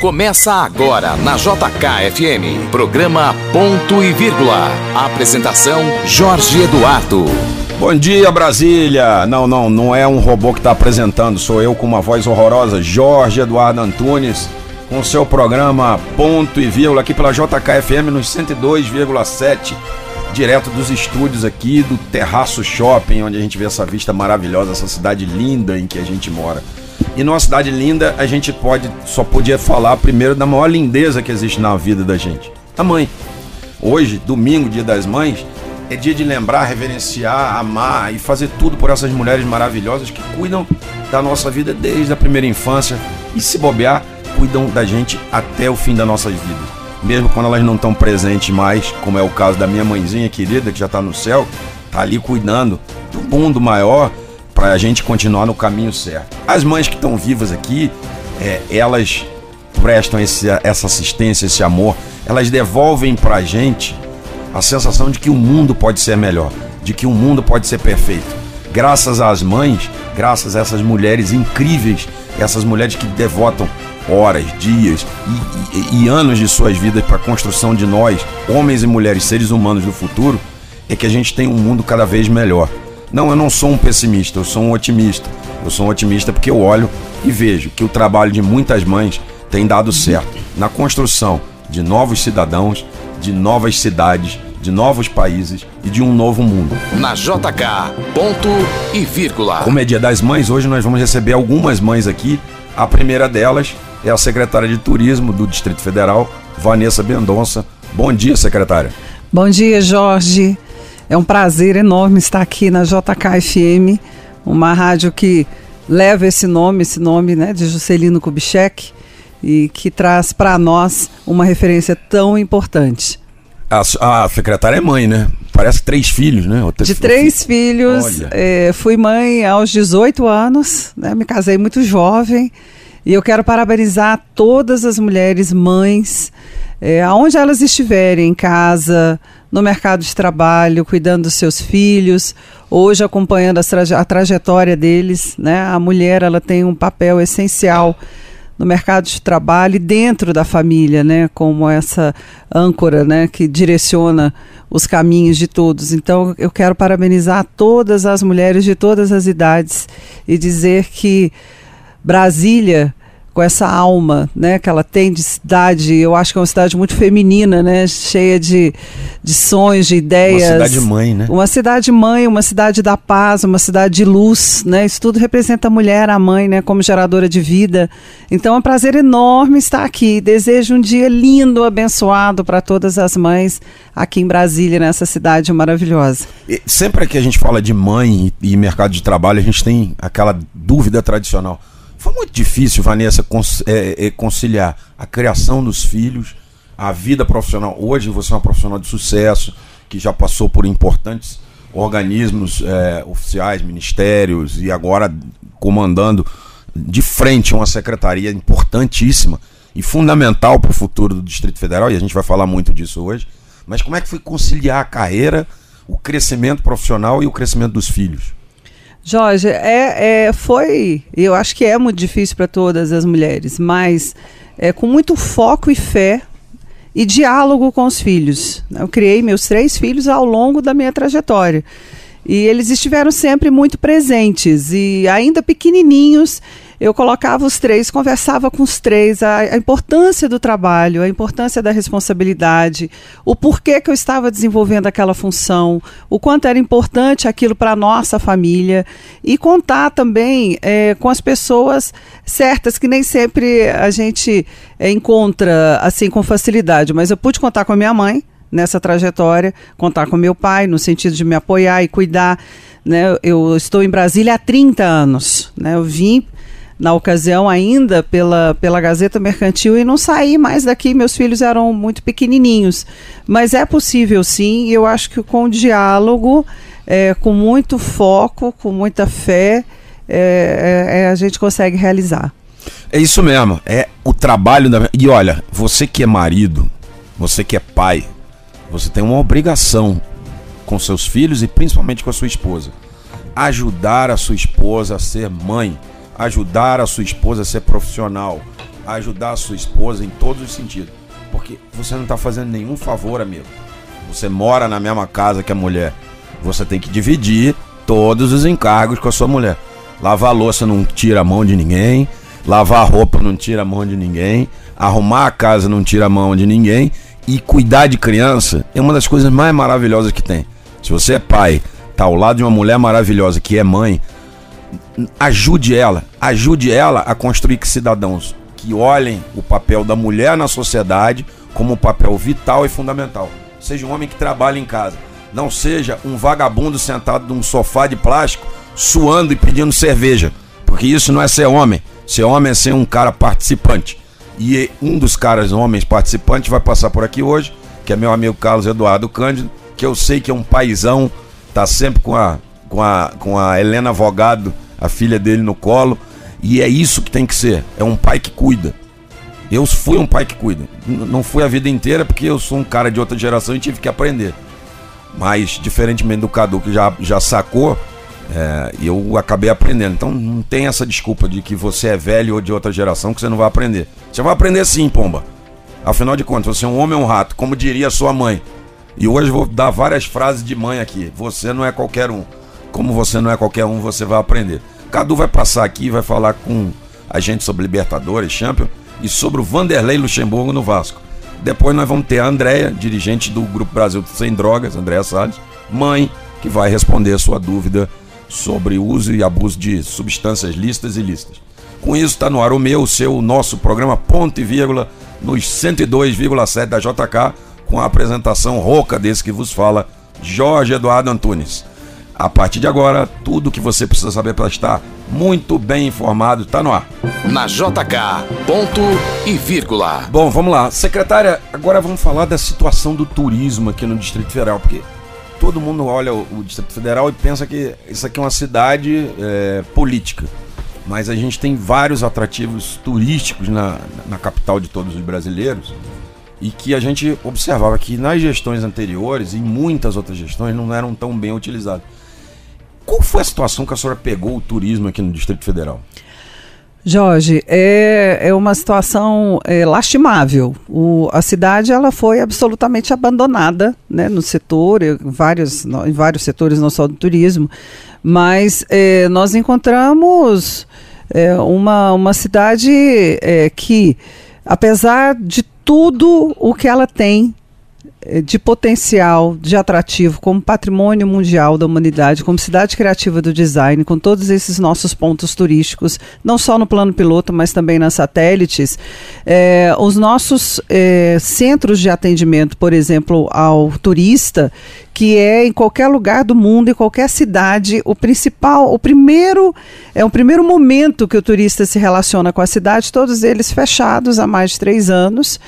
Começa agora na JKFM. Programa Ponto e Vírgula. Apresentação Jorge Eduardo. Bom dia, Brasília! Não, não, não é um robô que está apresentando, sou eu com uma voz horrorosa, Jorge Eduardo Antunes, com seu programa Ponto e Vírgula aqui pela JKFM nos 102,7, direto dos estúdios aqui do Terraço Shopping, onde a gente vê essa vista maravilhosa, essa cidade linda em que a gente mora. E numa cidade linda, a gente pode só podia falar primeiro da maior lindeza que existe na vida da gente, a mãe. Hoje, domingo, dia das mães, é dia de lembrar, reverenciar, amar e fazer tudo por essas mulheres maravilhosas que cuidam da nossa vida desde a primeira infância e se bobear, cuidam da gente até o fim da nossa vida. Mesmo quando elas não estão presentes mais, como é o caso da minha mãezinha querida que já está no céu, tá ali cuidando do mundo maior para a gente continuar no caminho certo. As mães que estão vivas aqui, é, elas prestam esse, essa assistência, esse amor, elas devolvem para a gente a sensação de que o mundo pode ser melhor, de que o mundo pode ser perfeito. Graças às mães, graças a essas mulheres incríveis, essas mulheres que devotam horas, dias e, e, e anos de suas vidas para a construção de nós, homens e mulheres, seres humanos do futuro, é que a gente tem um mundo cada vez melhor. Não, eu não sou um pessimista, eu sou um otimista. Eu sou um otimista porque eu olho e vejo que o trabalho de muitas mães tem dado certo na construção de novos cidadãos, de novas cidades, de novos países e de um novo mundo. Na JK, ponto e vírgula. Como é Dia das Mães, hoje nós vamos receber algumas mães aqui. A primeira delas é a secretária de Turismo do Distrito Federal, Vanessa Mendonça. Bom dia, secretária. Bom dia, Jorge. É um prazer enorme estar aqui na JKFM, uma rádio que leva esse nome, esse nome né, de Juscelino Kubitschek, e que traz para nós uma referência tão importante. A, a, secretária é mãe, né? Parece três filhos, né? De três filhos. É, fui mãe aos 18 anos, né? me casei muito jovem. E eu quero parabenizar todas as mulheres mães, é, aonde elas estiverem, em casa, no mercado de trabalho, cuidando dos seus filhos, hoje acompanhando a, traje a trajetória deles. Né? A mulher ela tem um papel essencial no mercado de trabalho e dentro da família, né, como essa âncora, né, que direciona os caminhos de todos. Então, eu quero parabenizar todas as mulheres de todas as idades e dizer que Brasília com essa alma, né, que ela tem de cidade. Eu acho que é uma cidade muito feminina, né, cheia de, de sonhos, de ideias. Uma cidade mãe, né? Uma cidade mãe, uma cidade da paz, uma cidade de luz, né? Isso tudo representa a mulher, a mãe, né, como geradora de vida. Então é um prazer enorme estar aqui. Desejo um dia lindo, abençoado para todas as mães aqui em Brasília, nessa cidade maravilhosa. E sempre que a gente fala de mãe e, e mercado de trabalho, a gente tem aquela dúvida tradicional foi muito difícil, Vanessa, é, é, conciliar a criação dos filhos, a vida profissional. Hoje você é uma profissional de sucesso, que já passou por importantes organismos é, oficiais, ministérios, e agora comandando de frente uma secretaria importantíssima e fundamental para o futuro do Distrito Federal, e a gente vai falar muito disso hoje. Mas como é que foi conciliar a carreira, o crescimento profissional e o crescimento dos filhos? Jorge, é, é, foi, eu acho que é muito difícil para todas as mulheres, mas é, com muito foco e fé e diálogo com os filhos. Eu criei meus três filhos ao longo da minha trajetória. E eles estiveram sempre muito presentes e ainda pequenininhos eu colocava os três, conversava com os três a, a, importância do trabalho, a importância da responsabilidade, o porquê que eu estava desenvolvendo aquela função, o quanto era importante aquilo para a nossa família e contar também é, com as pessoas certas que nem sempre a gente é, encontra assim com facilidade, mas eu pude contar com a minha mãe nessa trajetória, contar com meu pai no sentido de me apoiar e cuidar. Né? Eu estou em Brasília há 30 anos. Né? Eu vim na ocasião ainda pela, pela Gazeta Mercantil e não saí mais daqui, meus filhos eram muito pequenininhos. Mas é possível sim, eu acho que com diálogo, é, com muito foco, com muita fé, é, é, é, a gente consegue realizar. É isso mesmo, é o trabalho da. E olha, você que é marido, você que é pai, você tem uma obrigação com seus filhos e principalmente com a sua esposa. Ajudar a sua esposa a ser mãe ajudar a sua esposa a ser profissional, ajudar a sua esposa em todos os sentidos. Porque você não está fazendo nenhum favor, amigo. Você mora na mesma casa que a mulher. Você tem que dividir todos os encargos com a sua mulher. Lavar louça não tira a mão de ninguém. Lavar roupa não tira a mão de ninguém. Arrumar a casa não tira a mão de ninguém. E cuidar de criança é uma das coisas mais maravilhosas que tem. Se você é pai, tá ao lado de uma mulher maravilhosa que é mãe, ajude ela, ajude ela a construir cidadãos que olhem o papel da mulher na sociedade como um papel vital e fundamental. Seja um homem que trabalha em casa, não seja um vagabundo sentado num sofá de plástico, suando e pedindo cerveja, porque isso não é ser homem. Ser homem é ser um cara participante. E um dos caras homens participantes vai passar por aqui hoje, que é meu amigo Carlos Eduardo Cândido, que eu sei que é um paizão, tá sempre com a, com a, com a Helena Vogado, a filha dele no colo, e é isso que tem que ser. É um pai que cuida. Eu fui um pai que cuida. Não fui a vida inteira porque eu sou um cara de outra geração e tive que aprender. Mas, diferentemente do Cadu que já, já sacou, é, eu acabei aprendendo. Então não tem essa desculpa de que você é velho ou de outra geração que você não vai aprender. Você vai aprender sim, pomba. Afinal de contas, você é um homem ou um rato, como diria sua mãe. E hoje vou dar várias frases de mãe aqui. Você não é qualquer um. Como você não é qualquer um, você vai aprender. Cadu vai passar aqui vai falar com a gente sobre Libertadores, Champion e sobre o Vanderlei Luxemburgo no Vasco. Depois nós vamos ter a Andréia, dirigente do Grupo Brasil Sem Drogas, Andréia Salles, mãe, que vai responder a sua dúvida sobre uso e abuso de substâncias listas e listas. Com isso, está no ar o meu, o seu, o nosso programa Ponto e Vírgula, nos 102,7 da JK, com a apresentação rouca desse que vos fala, Jorge Eduardo Antunes. A partir de agora, tudo o que você precisa saber para estar muito bem informado está no ar. Na JK, ponto e vírgula. Bom, vamos lá. Secretária, agora vamos falar da situação do turismo aqui no Distrito Federal, porque todo mundo olha o, Distrito Federal e pensa que isso aqui é uma cidade é, política. Mas a gente tem vários atrativos turísticos na, na capital de todos os brasileiros e que a gente observava que nas gestões anteriores e muitas outras gestões não eram tão bem utilizados. Qual foi a situação que a senhora pegou o turismo aqui no Distrito Federal? Jorge, é, é uma situação é, lastimável. O, a cidade ela foi absolutamente abandonada né, no setor, em vários, em vários setores, não só do turismo, mas é, nós encontramos é, uma, uma cidade é, que, apesar de tudo o que ela tem de potencial, de atrativo, como patrimônio mundial da humanidade, como cidade criativa do design, com todos esses nossos pontos turísticos, não só no plano piloto, mas também nas satélites, é, os nossos é, centros de atendimento, por exemplo, ao turista, que é em qualquer lugar do mundo, em qualquer cidade, o principal, o primeiro, é o primeiro momento que o turista se relaciona com a cidade, todos eles fechados há mais de três anos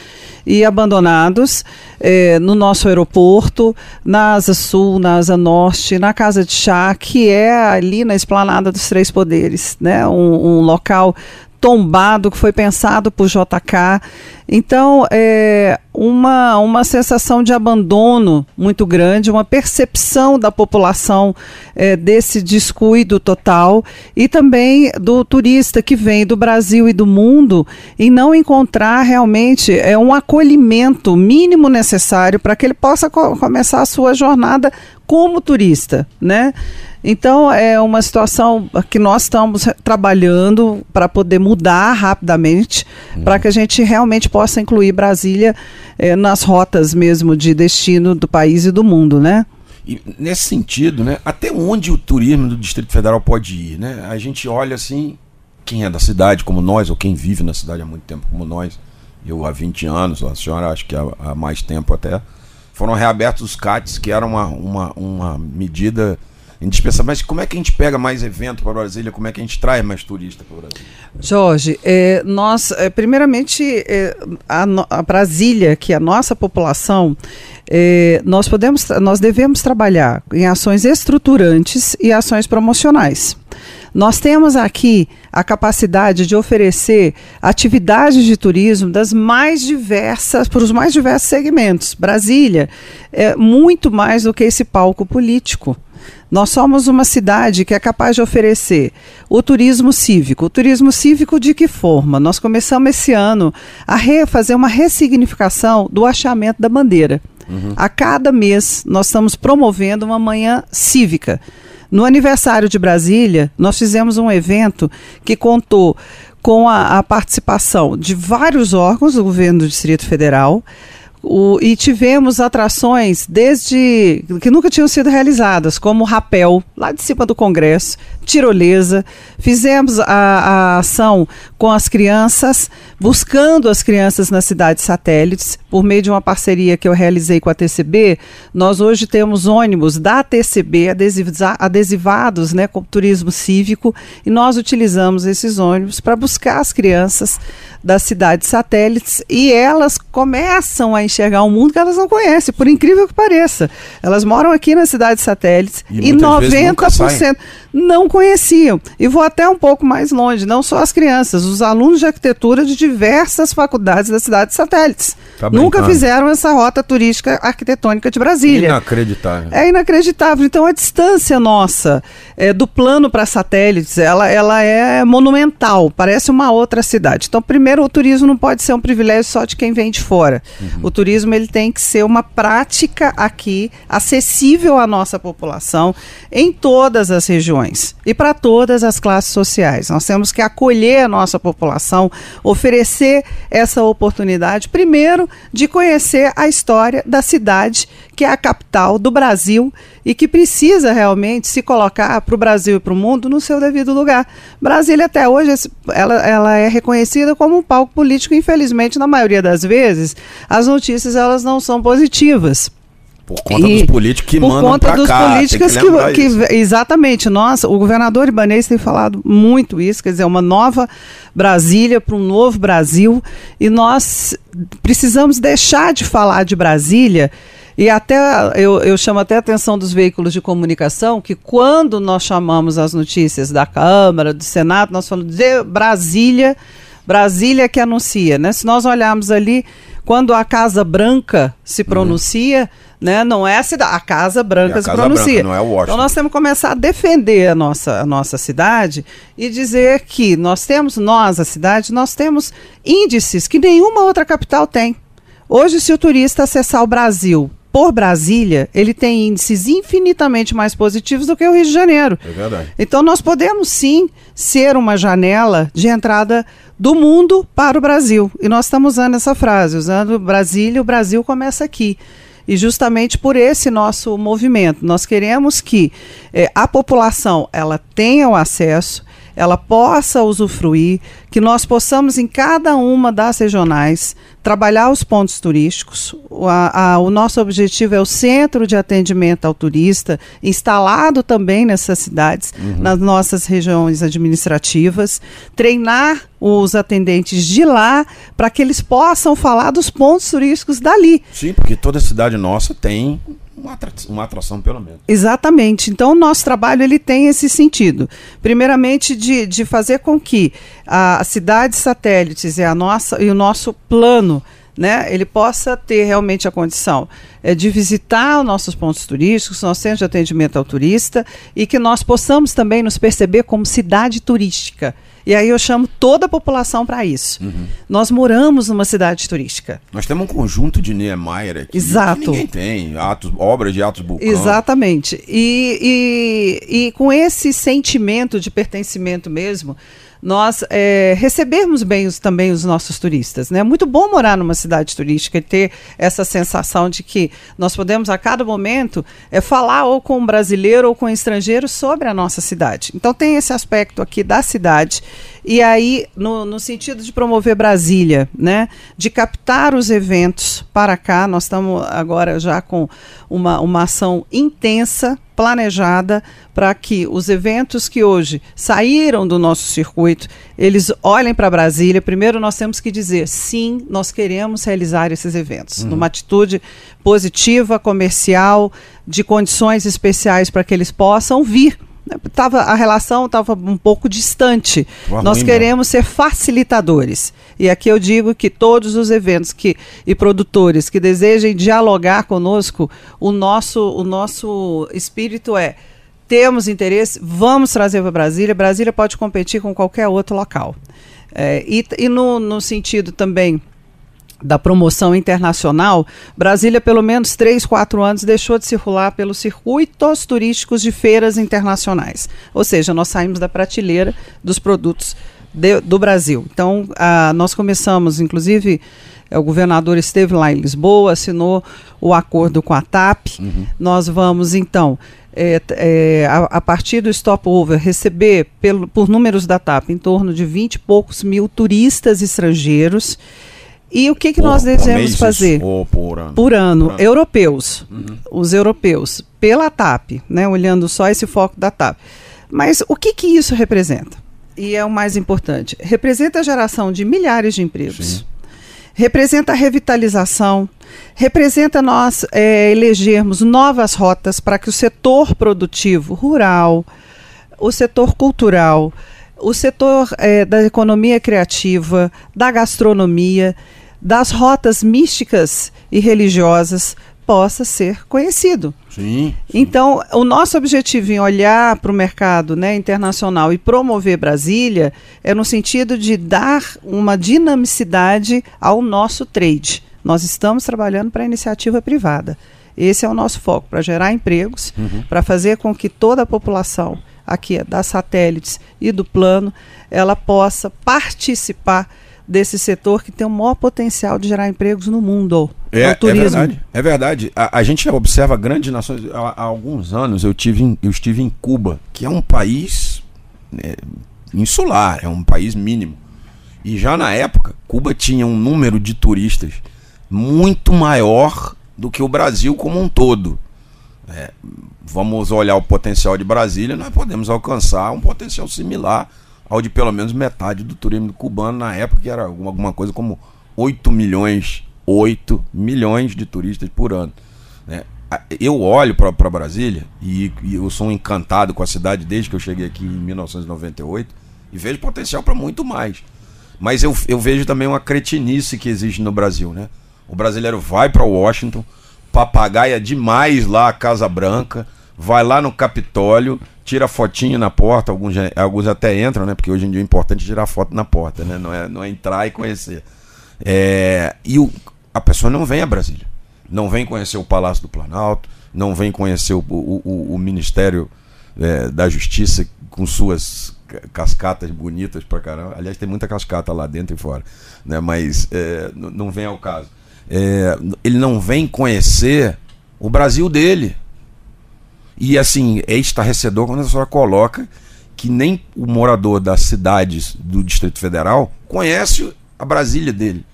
e abandonados é, no nosso aeroporto, na Asa Sul, na Asa Norte, na Casa de Chá, que é ali na Esplanada dos Três Poderes, né? um, um local tombado que foi pensado por JK. Então, é uma, uma sensação de abandono muito grande, uma percepção da população é, desse descuido total e também do turista que vem do Brasil e do mundo em não encontrar realmente é, um acolhimento mínimo necessário para que ele possa co começar a sua jornada como turista, né? Então, é uma situação que nós estamos trabalhando para poder mudar rapidamente, uhum. para que a gente realmente possa incluir Brasília é, nas rotas mesmo de destino do país e do mundo, né? E nesse sentido, né, até onde o turismo do Distrito Federal pode ir? Né? A gente olha assim, quem é da cidade como nós, ou quem vive na cidade há muito tempo como nós, eu há 20 anos, a senhora acho que há, há mais tempo até, foram reabertos os CATs, que era uma, uma, uma medida indispensável. Mas como é que a gente pega mais evento para Brasília? Como é que a gente traz mais turista para Brasília? Jorge, é, nós, é, primeiramente, é, a, a, Brasília, que é a nossa população, é, nós podemos, nós devemos trabalhar em ações estruturantes e ações promocionais. Nós temos aqui a capacidade de oferecer atividades de turismo das mais diversas, para os mais diversos segmentos. Brasília é muito mais do que esse palco político. Nós somos uma cidade que é capaz de oferecer o turismo cívico. O turismo cívico de que forma? Nós começamos esse ano a fazer uma ressignificação do achamento da bandeira. Uhum. A cada mês nós estamos promovendo uma manhã cívica. No aniversário de Brasília, nós fizemos um evento que contou com a, a participação de vários órgãos do governo do Distrito Federal, o, e tivemos atrações desde que nunca tinham sido realizadas, como rapel, lá de cima do Congresso, tirolesa. Fizemos a, a ação com as crianças, buscando as crianças nas cidades satélites, por meio de uma parceria que eu realizei com a TCB. Nós hoje temos ônibus da TCB adesivados né, com turismo cívico, e nós utilizamos esses ônibus para buscar as crianças das cidades satélites e elas começam a enxergar um mundo que elas não conhecem, por incrível que pareça. Elas moram aqui nas cidades satélites e, e 90% não conheciam. E vou até um pouco mais longe, não só as crianças, os alunos de arquitetura de diversas faculdades das cidades satélites. Tá Nunca fizeram essa rota turística arquitetônica de Brasília. Inacreditável. É inacreditável. Então a distância nossa é, do plano para satélites, ela, ela é monumental, parece uma outra cidade. Então, primeiro, o turismo não pode ser um privilégio só de quem vem de fora. Uhum. O turismo ele tem que ser uma prática aqui, acessível à nossa população em todas as regiões e para todas as classes sociais. Nós temos que acolher a nossa população, oferecer essa oportunidade, primeiro, de conhecer a história da cidade, que é a capital do Brasil e que precisa realmente se colocar para o Brasil e para o mundo no seu devido lugar. Brasília, até hoje, ela, ela é reconhecida como um palco político, infelizmente, na maioria das vezes, as notícias elas não são positivas. Por conta e, dos políticos que mandam para cá. Por conta dos políticos que, que, que, Exatamente. Nós, o governador Ibanez tem falado muito isso, quer dizer, uma nova Brasília para um novo Brasil. E nós precisamos deixar de falar de Brasília. E até eu, eu chamo até a atenção dos veículos de comunicação que quando nós chamamos as notícias da Câmara, do Senado, nós falamos de Brasília, Brasília que anuncia, né? Se nós olharmos ali, quando a Casa Branca se pronuncia, uhum né? Não é a cidade, a Casa Branca é a se Casa pronuncia. Branca, não é Washington. Então nós temos que começar a defender a nossa, a nossa cidade e dizer que nós temos, nós, a cidade, nós temos índices que nenhuma outra capital tem. Hoje, se o turista acessar o Brasil por Brasília, ele tem índices infinitamente mais positivos do que o Rio de Janeiro. É verdade. Então nós podemos sim ser uma janela de entrada do mundo para o Brasil. E nós estamos usando essa frase, usando Brasília, o Brasil começa aqui. E justamente por esse nosso movimento, nós queremos que eh, a população ela tenha o acesso, ela possa usufruir, que nós possamos em cada uma das regionais trabalhar os pontos turísticos. O, a, a, o nosso objetivo é o centro de atendimento ao turista, instalado também nessas cidades, uhum. nas nossas regiões administrativas, treinar os atendentes de lá para que eles possam falar dos pontos turísticos dali. Sim, porque toda cidade nossa tem uma atração, uma atração, pelo menos. Exatamente. Então, o nosso trabalho ele tem esse sentido. Primeiramente, de, de fazer com que a, cidade satélites e, a nossa, e o nosso plano né, ele possa ter realmente a condição é, de visitar os nossos pontos turísticos, nosso centro de atendimento ao turista, e que nós possamos também nos perceber como cidade turística. E aí eu chamo toda a população para isso. Uhum. Nós moramos numa cidade turística. Nós temos um conjunto de Niemeyer aqui Exato. que ninguém tem, atos, obras de Atos Bulcão. Exatamente. E, e, e com esse sentimento de pertencimento mesmo, nós é, recebermos bem os, também os nossos turistas. Né? É muito bom morar numa cidade turística e ter essa sensação de que nós podemos a cada momento é, falar ou com um brasileiro ou com um estrangeiro sobre a nossa cidade. Então tem esse aspecto aqui da cidade e aí no, no sentido de promover Brasília, né, de captar os eventos para cá. Nós estamos agora já com uma, uma ação intensa planejada para que os eventos que hoje saíram do nosso circuito, eles olhem para Brasília. Primeiro nós temos que dizer, sim, nós queremos realizar esses eventos, uhum. numa atitude positiva, comercial, de condições especiais para que eles possam vir tava, a relação estava um pouco distante. Nós ruim, queremos né? ser facilitadores. E aqui eu digo que todos os eventos que, e produtores que desejem dialogar conosco, o nosso, o nosso espírito é temos interesse, vamos trazer para Brasília. Brasília pode competir com qualquer outro local. É, e e no, no sentido também da promoção internacional, Brasília, pelo menos três, quatro anos, deixou de circular pelos circuitos turísticos de feiras internacionais. Ou seja, nós saímos da prateleira dos produtos de, do Brasil. Então, a, nós começamos, inclusive, é, o governador esteve lá em Lisboa, assinou o acordo com a TAP. Uhum. Nós vamos, então, é, é, a, a, partir do stopover, receber, pelo, por números da TAP, em torno de 20 e poucos mil turistas estrangeiros e o que, que nós desejamos fazer? Por ano? Por ano. Por ano. Europeus. Uhum. Os europeus. Pela TAP, né? olhando só esse foco da TAP. Mas o que, que isso representa? E é o mais importante. Representa a geração de milhares de empregos. Sim. Representa a revitalização. Representa nós é, elegermos novas rotas para que o setor produtivo rural, o setor cultural, o setor é, da economia criativa, da gastronomia, das rotas místicas e religiosas possa ser conhecido. Sim, sim. Então, o nosso objetivo em olhar para o mercado né, internacional e promover Brasília é no sentido de dar uma dinamicidade ao nosso trade. Nós estamos trabalhando para a iniciativa privada. Esse é o nosso foco, para gerar empregos, uhum. para fazer com que toda a população aqui das satélites e do plano, ela possa participar desse setor que tem o maior potencial de gerar empregos no mundo. É, é, turismo. é verdade. É verdade. A, a, gente observa grandes nações. Há, há, alguns anos eu, tive eu estive em Cuba, que é um país né, insular, é um país mínimo. E já na época, Cuba tinha um número de turistas muito maior do que o Brasil como um todo. É, vamos olhar o potencial de Brasília, nós podemos alcançar um potencial similar ao de pelo menos metade do turismo cubano na época, que era alguma, coisa como 8 milhões, 8 milhões de turistas por ano. Né? Eu olho para Brasília e, e, eu sou encantado com a cidade desde que eu cheguei aqui em 1998 e vejo potencial para muito mais. Mas eu, eu vejo também uma cretinice que existe no Brasil. Né? O brasileiro vai para Washington, papagaia demais lá a Casa Branca, vai lá no Capitólio tira fotinho na porta, alguns, alguns até entram, né? Porque hoje em dia é importante tirar foto na porta, né? Não é, não é entrar e conhecer. É, e o, a pessoa não vem a Brasília. Não vem conhecer o Palácio do Planalto, não vem conhecer o, o, o Ministério é, da Justiça com suas cascatas bonitas pra caramba. Aliás, tem muita cascata lá dentro e fora, né? Mas é, não vem ao caso. É, ele não vem conhecer o Brasil dele. E assim, é estarrecedor quando a senhora coloca que nem o morador das cidades do Distrito Federal conhece a Brasília dele.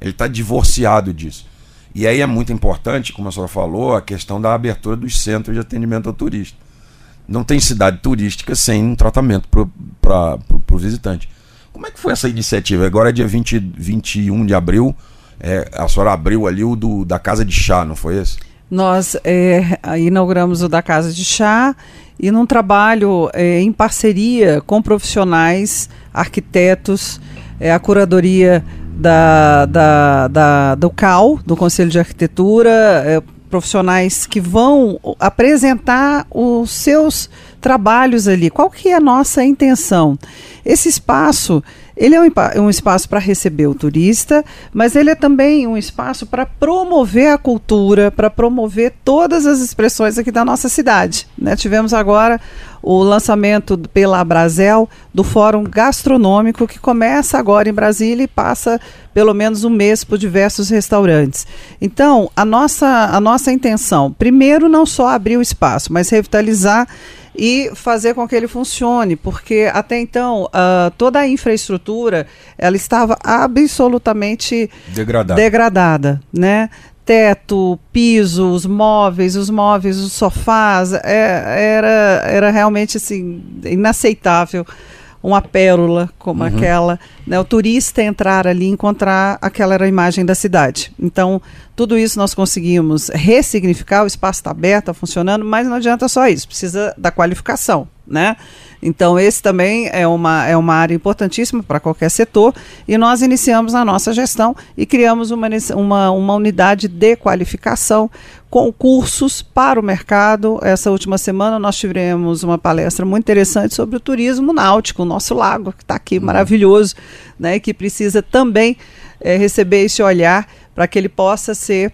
Ele está divorciado disso. E aí é muito importante, como a senhora falou, a questão da abertura dos centros de atendimento ao turista. Não tem cidade turística sem um tratamento para o visitante. Como é que foi essa iniciativa? Agora é dia 20, 21 de abril, é, a senhora abriu ali o do, da Casa de Chá, não foi esse? Nós é, inauguramos o da Casa de Chá e num trabalho é, em parceria com profissionais, arquitetos, é, a curadoria da, da, da, do CAL, do Conselho de Arquitetura, é, profissionais que vão apresentar os seus trabalhos ali. Qual que é a nossa intenção? Esse espaço ele é um, um espaço para receber o turista, mas ele é também um espaço para promover a cultura, para promover todas as expressões aqui da nossa cidade. Né? Tivemos agora o lançamento pela Abrazel do Fórum Gastronômico, que começa agora em Brasília e passa pelo menos um mês por diversos restaurantes. Então, a nossa, a nossa intenção, primeiro, não só abrir o espaço, mas revitalizar e fazer com que ele funcione, porque até então uh, toda a infraestrutura ela estava absolutamente degradada, degradada né? Teto, piso, os móveis, os móveis, os sofás, é, era, era realmente assim inaceitável uma pérola como uhum. aquela, né, o turista entrar ali e encontrar aquela era a imagem da cidade. Então, tudo isso nós conseguimos ressignificar, o espaço está aberto, está funcionando, mas não adianta só isso, precisa da qualificação, né? Então, esse também é uma, é uma área importantíssima para qualquer setor. E nós iniciamos a nossa gestão e criamos uma, uma, uma unidade de qualificação com cursos para o mercado. Essa última semana nós tivemos uma palestra muito interessante sobre o turismo náutico, o nosso lago, que está aqui uhum. maravilhoso, né, que precisa também é, receber esse olhar para que ele possa ser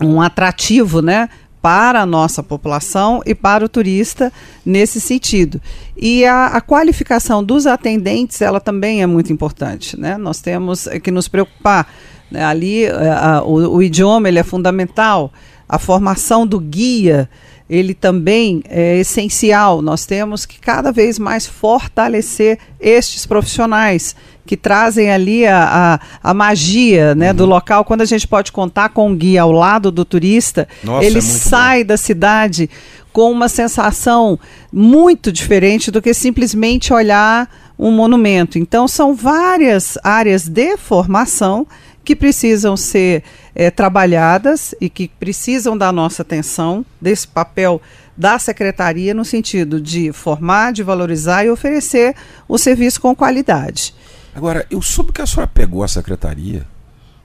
um atrativo né, para a nossa população e para o turista nesse sentido. E a, a, qualificação dos atendentes, ela também é muito importante. Né? Nós temos que nos preocupar. Né? Ali, a, a, o, o, idioma ele é fundamental, a formação do guia ele também é essencial. Nós temos que cada vez mais fortalecer estes profissionais que trazem ali a, a, a magia né, uhum. do local. Quando a gente pode contar com um guia ao lado do turista, Nossa, ele é sai bom. da cidade com uma sensação muito diferente do que simplesmente olhar um monumento. Então, são várias áreas de formação que precisam ser é, trabalhadas e que precisam da nossa atenção, desse papel da secretaria, no sentido de formar, de valorizar e oferecer o serviço com qualidade. Agora, eu soube que a senhora pegou a secretaria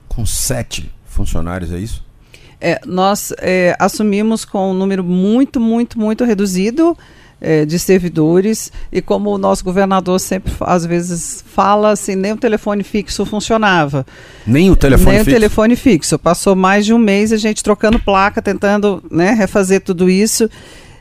com sete funcionários, é isso? É, nós é, assumimos com um número muito, muito, muito reduzido é, de servidores e como o nosso governador sempre às vezes fala assim nem o telefone fixo funcionava nem o telefone nem fixo. o telefone fixo passou mais de um mês a gente trocando placa tentando né, refazer tudo isso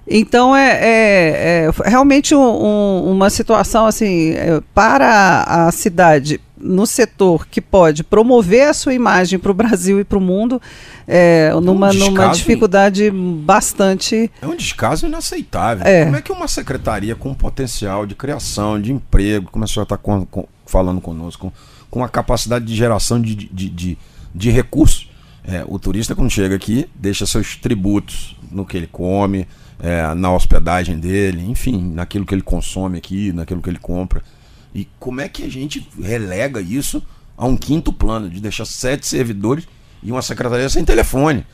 então é, é, é realmente um, um, uma situação assim é, para a cidade no setor que pode promover a sua imagem para o Brasil e para o mundo é, numa, é um numa dificuldade bastante. É um descaso inaceitável. É. Como é que uma secretaria com potencial de criação, de emprego, como a senhora está com, com, falando conosco, com, com a capacidade de geração de, de, de, de recursos, é, o turista, quando chega aqui, deixa seus tributos no que ele come é, na hospedagem dele, enfim, naquilo que ele consome aqui, naquilo que ele compra. E como é que a gente relega isso a um quinto plano, de deixar sete servidores e uma secretaria sem telefone?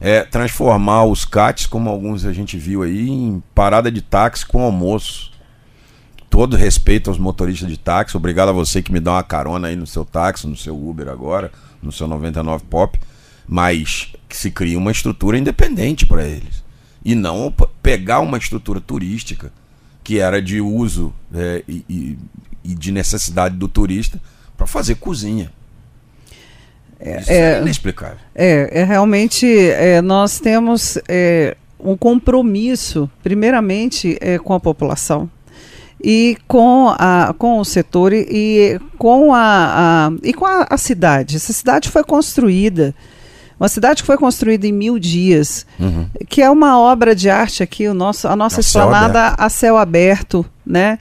É, transformar os CATs, como alguns a gente viu aí, em parada de táxi com almoço. Todo respeito aos motoristas de táxi, obrigado a você que me dá uma carona aí no seu táxi, no seu Uber agora, no seu 99 Pop, mas que se cria uma estrutura independente para eles e não pegar uma estrutura turística que era de uso é, e, e, de necessidade do turista para fazer cozinha. É, Isso é, é inexplicável. É, é realmente é, nós temos é, um compromisso, primeiramente, é, com a população e com, a, com o setor e, e com, a, a, e com a, a cidade. Essa cidade foi construída uma cidade que foi construída em mil dias, uhum. que é uma obra de arte aqui, o nosso, a nossa a esplanada céu a céu aberto, né?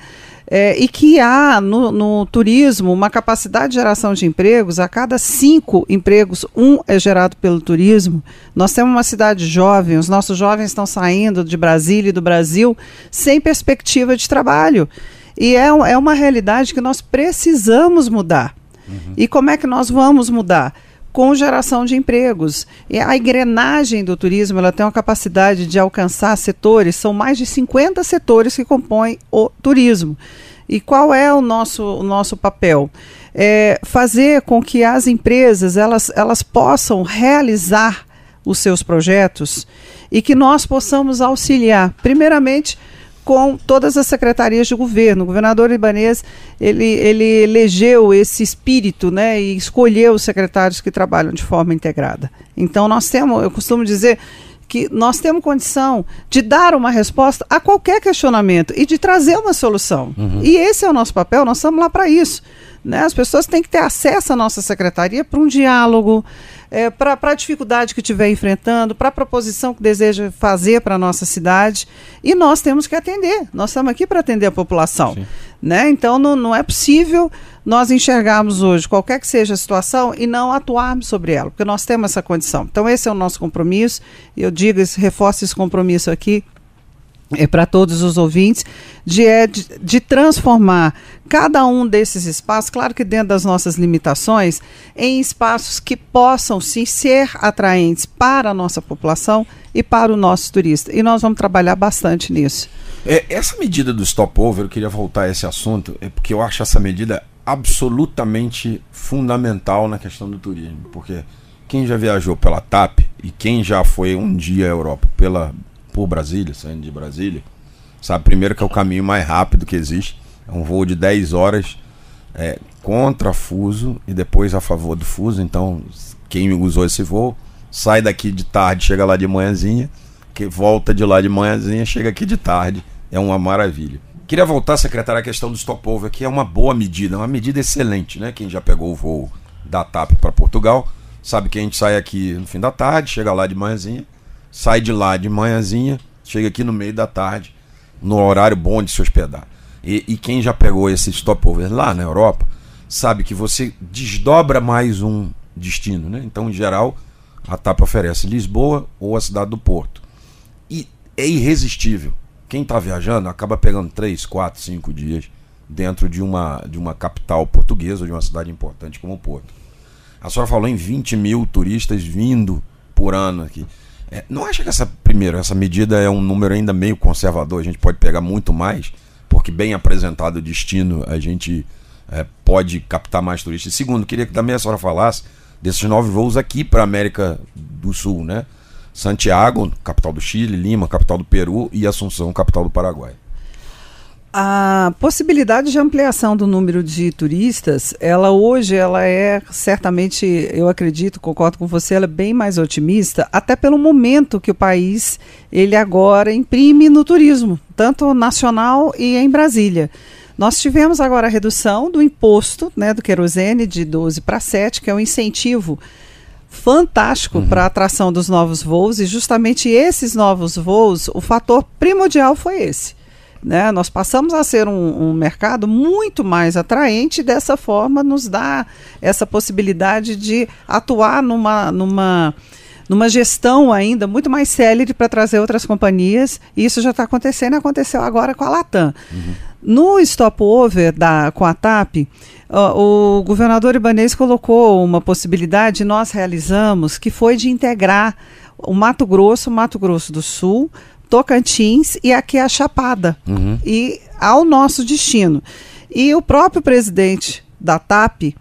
É, e que há no, no, turismo uma capacidade de geração de empregos, a cada cinco empregos, um é gerado pelo turismo. Nós temos uma cidade jovem, os nossos jovens estão saindo de Brasília e do Brasil sem perspectiva de trabalho. E é, é uma realidade que nós precisamos mudar. Uhum. E como é que nós vamos mudar? Com geração de empregos. E a engrenagem do turismo ela tem uma capacidade de alcançar setores, são mais de 50 setores que compõem o turismo. E qual é o nosso, o nosso papel? É fazer com que as empresas elas, elas possam realizar os seus projetos e que nós possamos auxiliar, primeiramente, com todas as secretarias de governo. O governador Ibanês, ele, ele elegeu esse espírito, né, e escolheu os secretários que trabalham de forma integrada. Então nós temos, eu costumo dizer que nós temos condição de dar uma resposta a qualquer questionamento e de trazer uma solução. Uhum. E esse é o nosso papel, nós estamos lá para isso. Né? As pessoas têm que ter acesso à nossa secretaria para um diálogo, é, para a dificuldade que estiver enfrentando, para a proposição que deseja fazer para a nossa cidade. E nós temos que atender. Nós estamos aqui para atender a população. Né? Então não, não é possível nós enxergarmos hoje qualquer que seja a situação e não atuarmos sobre ela, porque nós temos essa condição. Então esse é o nosso compromisso. Eu digo, reforço esse compromisso aqui é, para todos os ouvintes, de, é, de, de, transformar cada um desses espaços, claro que dentro das nossas limitações, em espaços que possam sim ser atraentes para a nossa população e para o nosso turista. E nós vamos trabalhar bastante nisso. É, essa medida do stopover, eu queria voltar a esse assunto, é porque eu acho essa medida absolutamente fundamental na questão do turismo, porque quem já viajou pela TAP e quem já foi um dia à Europa pela por Brasília, saindo de Brasília, sabe primeiro que é o caminho mais rápido que existe, é um voo de 10 horas é, contra fuso e depois a favor do fuso, então quem usou esse voo sai daqui de tarde, chega lá de manhãzinha, que volta de lá de manhãzinha, chega aqui de tarde, é uma maravilha. Queria voltar, secretário, à questão do stopover, que é uma boa medida, uma medida excelente, né? Quem já pegou o voo da TAP para Portugal, sabe que a gente sai aqui no fim da tarde, chega lá de manhãzinha, sai de lá de manhãzinha, chega aqui no meio da tarde, no horário bom de se hospedar. E, e quem já pegou esse stopover lá na Europa, sabe que você desdobra mais um destino, né? Então, em geral, a TAP oferece Lisboa ou a cidade do Porto. E é irresistível. Quem está viajando acaba pegando 3, 4, 5 dias dentro de uma, de uma capital portuguesa ou de uma cidade importante como o Porto. A senhora falou em 20 mil turistas vindo por ano aqui. É, não acha que essa, primeiro, essa medida é um número ainda meio conservador? A gente pode pegar muito mais, porque bem apresentado o destino, a gente é, pode captar mais turistas. Segundo, queria que também a senhora falasse desses novos voos aqui para a América do Sul, né? Santiago, capital do Chile, Lima, capital do Peru e Assunção, capital do Paraguai. A possibilidade de ampliação do número de turistas, ela hoje ela é certamente, eu acredito, concordo com você, ela é bem mais otimista, até pelo momento que o país ele agora imprime no turismo, tanto nacional e em Brasília. Nós tivemos agora a redução do imposto né, do querosene de 12 para 7, que é um incentivo fantástico uhum. para a atração dos novos voos, e justamente esses novos voos, o fator primordial foi esse né? Nós passamos a ser um, um, mercado muito mais atraente e dessa forma nos dá essa possibilidade de atuar numa, numa, numa gestão ainda muito mais célere para trazer outras companhias. E isso já está acontecendo e aconteceu agora com a Latam. Uhum. No stopover da, com a TAP, o governador Ibanez colocou uma possibilidade, nós realizamos, que foi de integrar o Mato Grosso, Mato Grosso do Sul, Tocantins e aqui a Chapada uhum. e ao nosso destino. E o próprio presidente da TAP,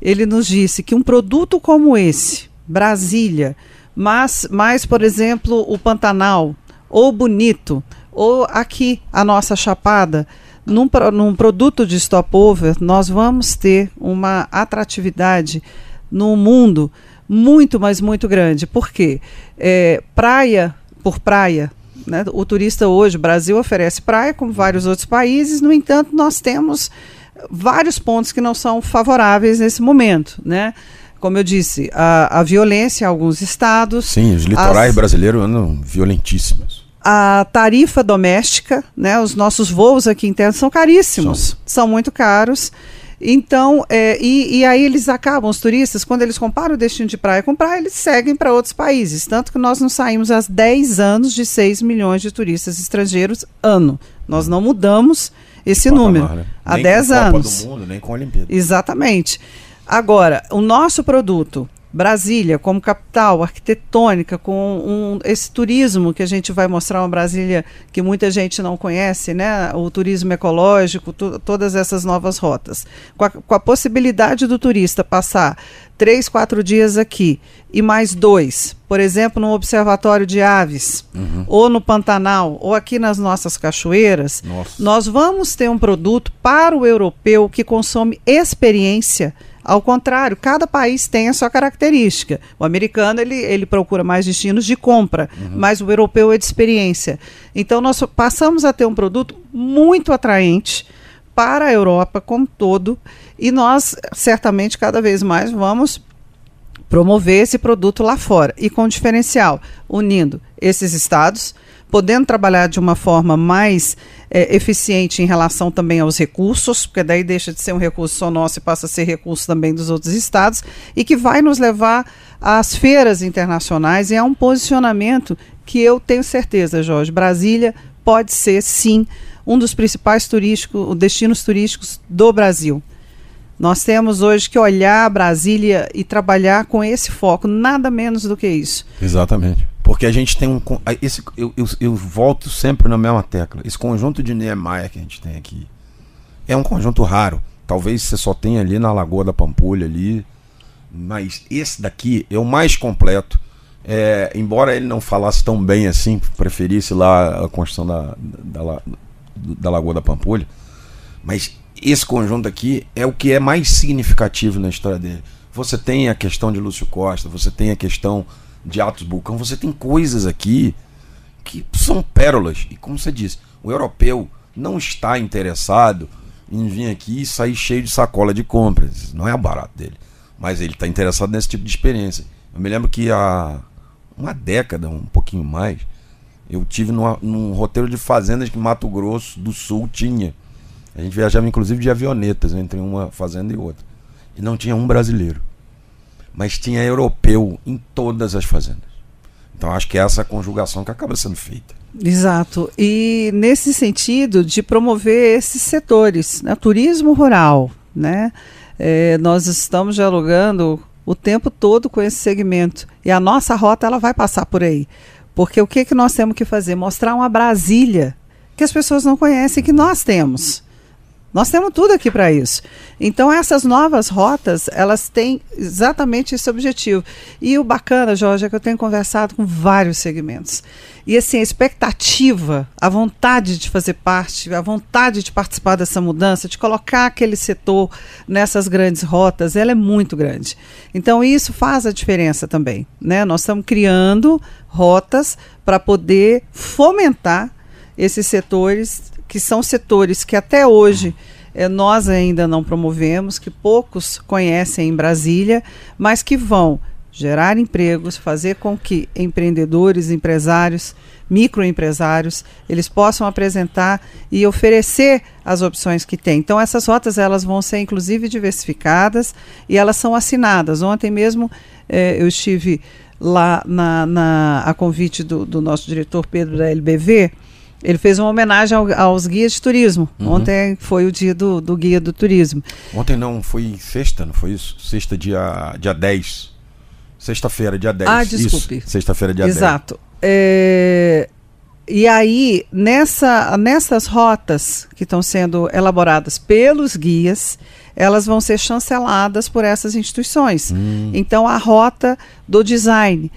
ele nos disse que um produto como esse, Brasília, mas mais, por exemplo, o Pantanal, ou Bonito, ou aqui a nossa Chapada, num, num produto de stopover, nós vamos ter uma atratividade no mundo muito, mas muito grande. Por quê? É, praia por praia, né? O turista hoje, o Brasil oferece praia, como vários outros países, no entanto, nós temos vários pontos que não são favoráveis nesse momento. Né? Como eu disse, a, a violência em alguns estados. Sim, os litorais as, brasileiros andam violentíssimos. A tarifa doméstica, né? os nossos voos aqui internos são caríssimos, são, são muito caros. Então, é, e, e, aí eles acabam, os turistas, quando eles comparam o destino de praia com praia, eles seguem para outros países. Tanto que nós não saímos há 10 anos de 6 milhões de turistas estrangeiros ano. Nós não mudamos esse número né? há nem 10 com anos. Copa do Mundo, nem com a Olimpíada. Exatamente. Agora, o nosso produto, Brasília como capital arquitetônica, com um, esse turismo que a gente vai mostrar uma Brasília que muita gente não conhece, né? o turismo ecológico, todas essas novas rotas. Com a, com a, possibilidade do turista passar três, quatro dias aqui e mais dois, por exemplo, no Observatório de Aves, uhum. ou no Pantanal, ou aqui nas nossas cachoeiras, Nossa. nós vamos ter um produto para o europeu que consome experiência ao contrário, cada país tem a sua característica. O americano ele, ele procura mais destinos de compra, uhum. mas o europeu é de experiência. Então nós passamos a ter um produto muito atraente para a Europa como todo e nós certamente cada vez mais vamos promover esse produto lá fora e com diferencial, unindo esses estados podendo trabalhar de uma forma mais é, eficiente em relação também aos recursos, porque daí deixa de ser um recurso só nosso e passa a ser recurso também dos outros estados, e que vai nos levar às feiras internacionais e a um posicionamento que eu tenho certeza, Jorge, Brasília pode ser, sim, um dos principais turísticos, destinos turísticos do Brasil. Nós temos hoje que olhar Brasília e trabalhar com esse foco, nada menos do que isso. Exatamente. Porque a gente tem um. Esse, eu, eu, eu volto sempre na mesma tecla. Esse conjunto de Niemeyer que a gente tem aqui é um conjunto raro. Talvez você só tenha ali na Lagoa da Pampulha ali. Mas esse daqui é o mais completo. É, embora ele não falasse tão bem assim, preferisse lá a construção da, da, da, Lagoa da Pampulha. Mas esse conjunto aqui é o que é mais significativo na história dele. Você tem a questão de Lúcio Costa, você tem a questão de Atos Bulcão, você tem coisas aqui que são pérolas. E como você disse, o europeu não está interessado em vir aqui e sair cheio de sacola de compras. Não é barato dele. Mas ele está interessado nesse tipo de experiência. Eu me lembro que há uma década, um pouquinho mais, eu tive numa, num roteiro de fazendas que Mato Grosso do Sul tinha. A gente viajava inclusive de avionetas entre uma fazenda e outra. E não tinha um brasileiro. Mas tinha europeu em todas as fazendas. Então acho que é essa conjugação que acaba sendo feita. Exato. E nesse sentido de promover esses setores, né? turismo rural, né? É, nós estamos dialogando o tempo todo com esse segmento e a nossa rota ela vai passar por aí, porque o que que nós temos que fazer? Mostrar uma Brasília que as pessoas não conhecem que nós temos. Nós temos tudo aqui para isso. Então essas novas rotas, elas têm exatamente esse objetivo. E o bacana, Jorge, é que eu tenho conversado com vários segmentos. E assim, a expectativa, a vontade de fazer parte, a vontade de participar dessa mudança, de colocar aquele setor nessas grandes rotas, ela é muito grande. Então isso faz a diferença também, né? Nós estamos criando rotas para poder fomentar esses setores que são setores que até hoje eh, nós ainda não promovemos, que poucos conhecem em Brasília, mas que vão gerar empregos, fazer com que empreendedores, empresários, microempresários, eles possam apresentar e oferecer as opções que têm. Então essas rotas elas vão ser inclusive diversificadas e elas são assinadas. Ontem mesmo eh, eu estive lá na, na a convite do, do nosso diretor Pedro da LBV ele fez uma homenagem ao, aos guias de turismo. Uhum. Ontem foi o dia do, do, guia do turismo. Ontem não, foi sexta, não foi isso? Sexta, dia, dia 10. Sexta-feira, dia 10. Ah, desculpe. Sexta-feira, dia Exato. 10. É... E aí, nessa, nessas rotas que estão sendo elaboradas pelos guias, elas vão ser chanceladas por essas instituições. Hum. Então, a rota do design.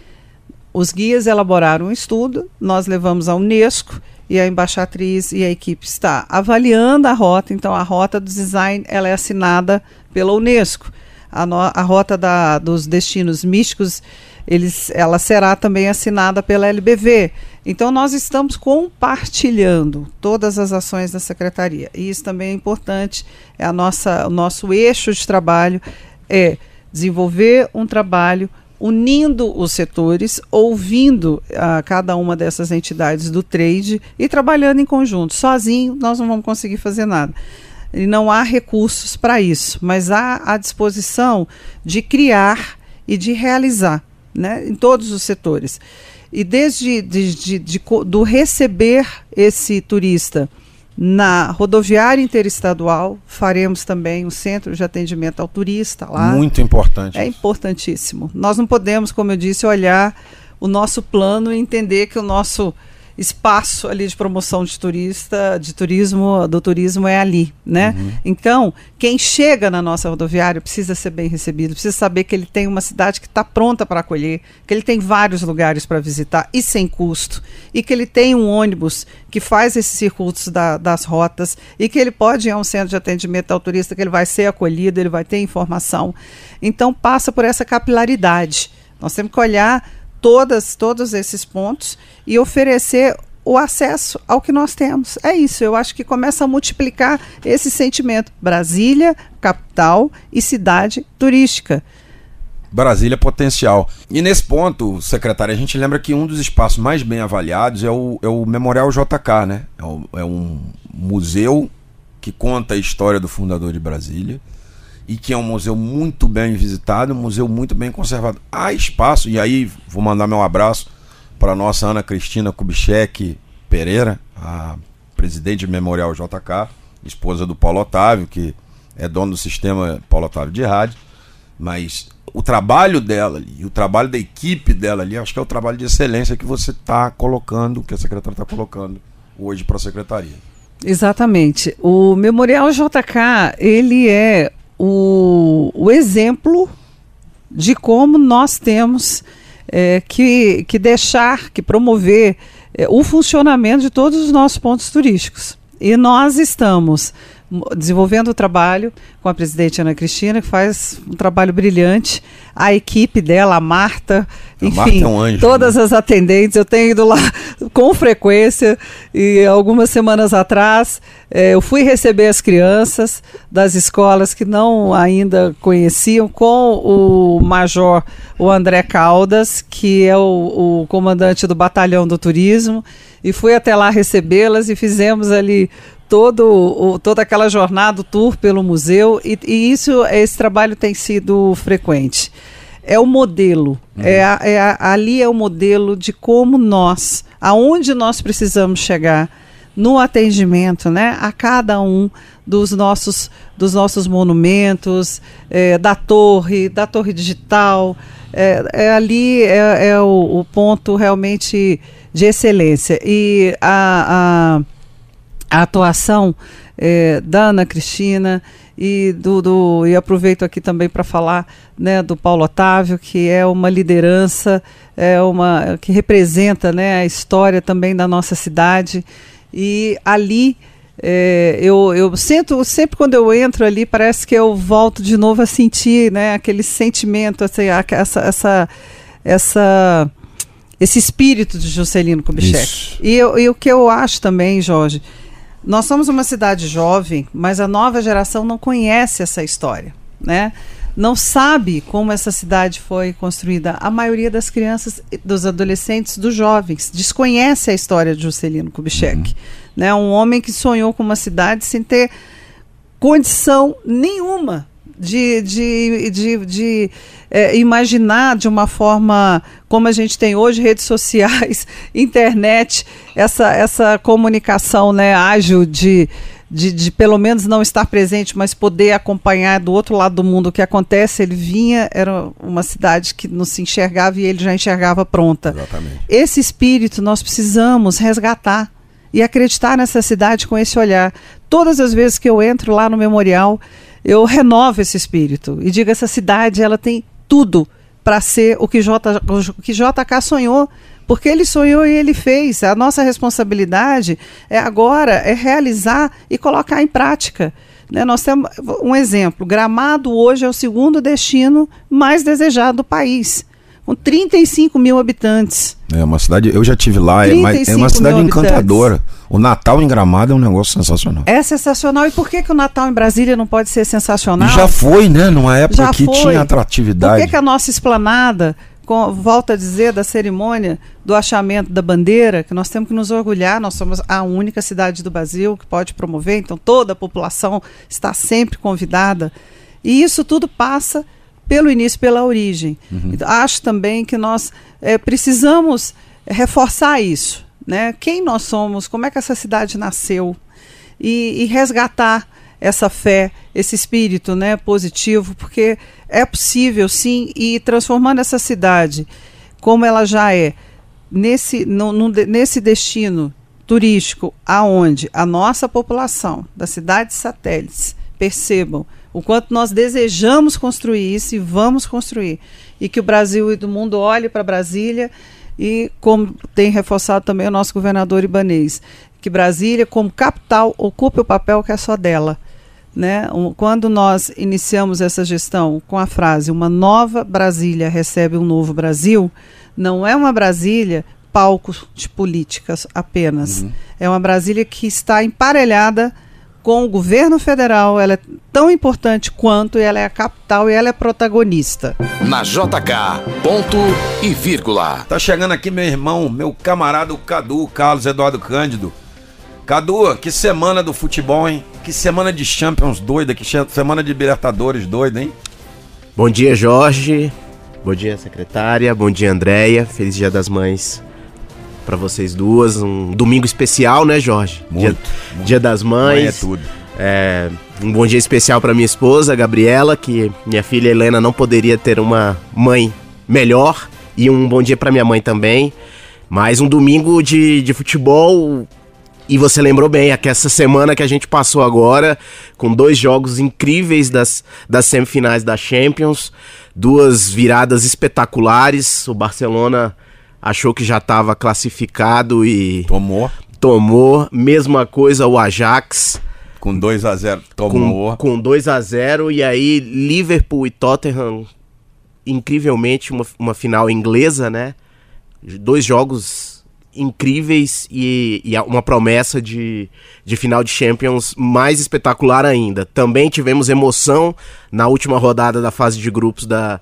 Os guias elaboraram um estudo, nós levamos à Unesco e a embaixatriz e a equipe está avaliando a rota. Então, a rota do design ela é assinada pela Unesco. A, no, a rota da, dos destinos místicos eles, ela será também assinada pela LBV. Então, nós estamos compartilhando todas as ações da secretaria. E isso também é importante. É a nossa, o nosso eixo de trabalho é desenvolver um trabalho unindo os setores, ouvindo a uh, cada uma dessas entidades do trade e trabalhando em conjunto. Sozinho, nós não vamos conseguir fazer nada. E não há recursos para isso, mas há a disposição de criar e de realizar né, em todos os setores. E desde de, de, de, do receber esse turista na rodoviária interestadual, faremos também um centro de atendimento ao turista lá. Muito importante. É importantíssimo. Nós não podemos, como eu disse, olhar o nosso plano e entender que o nosso espaço ali de promoção de turista, de turismo, do turismo é ali, né? Uhum. Então, quem chega na nossa rodoviária precisa ser bem recebido, precisa saber que ele tem uma cidade que está pronta para acolher, que ele tem vários lugares para visitar e sem custo, e que ele tem um ônibus que faz esses circuitos da, das rotas e que ele pode ir a um centro de atendimento ao turista, que ele vai ser acolhido, ele vai ter informação. Então, passa por essa capilaridade. Nós temos que olhar todas, todos esses pontos e oferecer o acesso ao que nós temos. É isso, eu acho que começa a multiplicar esse sentimento. Brasília, capital e cidade turística. Brasília potencial. E nesse ponto, secretário, a gente lembra que um dos espaços mais bem avaliados é o, é o Memorial JK, né? É, é um museu que conta a história do fundador de Brasília e que é um museu muito bem visitado, um museu muito bem conservado. Há espaço, e aí vou mandar meu abraço para nossa Ana Cristina Kubitschek, Pereira, a presidente do Memorial JK, esposa do Paulo Otávio, que é dono do sistema Paulo Otávio de rádio, mas o trabalho dela ali, o trabalho da equipe dela ali, acho que é o trabalho de excelência que você está colocando, que a secretária está colocando hoje para a secretaria. Exatamente. O Memorial JK, ele é o, o exemplo de como nós temos é, que, que deixar, que promover é, o funcionamento de todos os nossos pontos turísticos. E nós estamos desenvolvendo o trabalho com a presidente Ana Cristina, que faz um trabalho brilhante. A equipe dela, a Marta, a enfim, Marta é um anjo, todas né? as atendentes, eu tenho ido lá com frequência e algumas semanas atrás eh, eu fui receber as crianças das escolas que não ainda conheciam com o major, o André Caldas, que é o, o comandante do batalhão do turismo, e fui até lá recebê-las e fizemos ali todo o, toda aquela jornada, o tour pelo museu, e, e, isso, esse trabalho tem sido frequente. É o modelo, uhum. é, a, é a, ali é o modelo de como nós, aonde nós precisamos chegar no atendimento, né, a cada um dos nossos, dos nossos monumentos, é, da torre, da torre digital, é, é ali é, é o, o, ponto realmente de excelência. E a, a a atuação é, da Ana Cristina e do, do e aproveito aqui também para falar né, do Paulo Otávio que é uma liderança é uma que representa né, a história também da nossa cidade. E ali é, eu, eu sinto sempre quando eu entro ali parece que eu volto de novo a sentir né, aquele sentimento assim, essa, essa, essa esse espírito de Juscelino Kubitschek. E, eu, e o que eu acho também Jorge nós somos uma cidade jovem, mas a nova geração não conhece essa história, né? Não sabe como essa cidade foi construída. A maioria das crianças, dos adolescentes, dos jovens, desconhece a história de Juscelino Kubitschek. Uhum. Né? Um homem que sonhou com uma cidade sem ter condição nenhuma de, de, de, de é, imaginar de uma forma como a gente tem hoje, redes sociais, internet, essa, essa comunicação né, ágil de, de, de, pelo menos não estar presente, mas poder acompanhar do outro lado do mundo o que acontece, ele vinha, era uma cidade que não se enxergava e ele já enxergava pronta. Exatamente. Esse espírito nós precisamos resgatar e acreditar nessa cidade com esse olhar. Todas as vezes que eu entro lá no memorial, eu renovo esse espírito e digo essa cidade ela tem tudo para ser o que, J, que JK sonhou. Porque ele sonhou e ele fez. A nossa responsabilidade é agora é realizar e colocar em prática. Né? Nós temos um exemplo: Gramado hoje é o segundo destino mais desejado do país com 35 mil habitantes. É uma cidade, eu já tive lá, é, é uma cidade encantadora. O Natal em Gramado é um negócio sensacional. É sensacional. E por que, que o Natal em Brasília não pode ser sensacional? E já foi, né? Numa época já que foi. tinha atratividade. Por que, que a nossa esplanada, com, volta a dizer, da cerimônia do achamento da bandeira, que nós temos que nos orgulhar, nós somos a única cidade do Brasil que pode promover, então toda a população está sempre convidada. E isso tudo passa pelo início, pela origem. Uhum. Então, acho também que nós é, precisamos reforçar isso. Né? Quem nós somos, como é que essa cidade nasceu e, e resgatar essa fé, esse espírito né, positivo, porque é possível sim ir transformando essa cidade como ela já é, nesse, no, no, nesse destino turístico, aonde a nossa população das cidades satélites percebam o quanto nós desejamos construir isso e vamos construir. E que o Brasil e do mundo olhe para Brasília e, como tem reforçado também o nosso governador Ibanês, que Brasília, como capital, ocupe o papel que é só dela. Né? Quando nós iniciamos essa gestão com a frase uma nova Brasília recebe um novo Brasil, não é uma Brasília palco de políticas apenas. Uhum. É uma Brasília que está emparelhada com o governo federal, ela é tão importante quanto, ela é a capital e ela é protagonista. Na JK, ponto e vírgula. Tá chegando aqui meu irmão, meu camarada o Cadu, Carlos Eduardo Cândido. Cadu, que semana do futebol, hein? Que semana de Champions doida, que semana de Libertadores doida, hein? Bom dia, Jorge. Bom dia, secretária. Bom dia, Andréia. Feliz Dia das Mães para vocês duas. Um domingo especial, né, Jorge? Muito, dia, muito. dia das Mães. Mãe é tudo. É, um bom dia especial para minha esposa, Gabriela, que minha filha Helena não poderia ter uma mãe melhor. E um bom dia para minha mãe também. Mais um domingo de, de futebol. E você lembrou bem, é que essa semana que a gente passou agora, com dois jogos incríveis das, das semifinais da Champions, duas viradas espetaculares. O Barcelona achou que já estava classificado e Tomou. tomou. Mesma coisa o Ajax Com 2 a 0 com, tomou. com 2 a 0 e aí Liverpool e Tottenham incrivelmente uma, uma final inglesa, né? Dois jogos incríveis e, e uma promessa de, de final de Champions mais espetacular ainda. Também tivemos emoção na última rodada da fase de grupos da,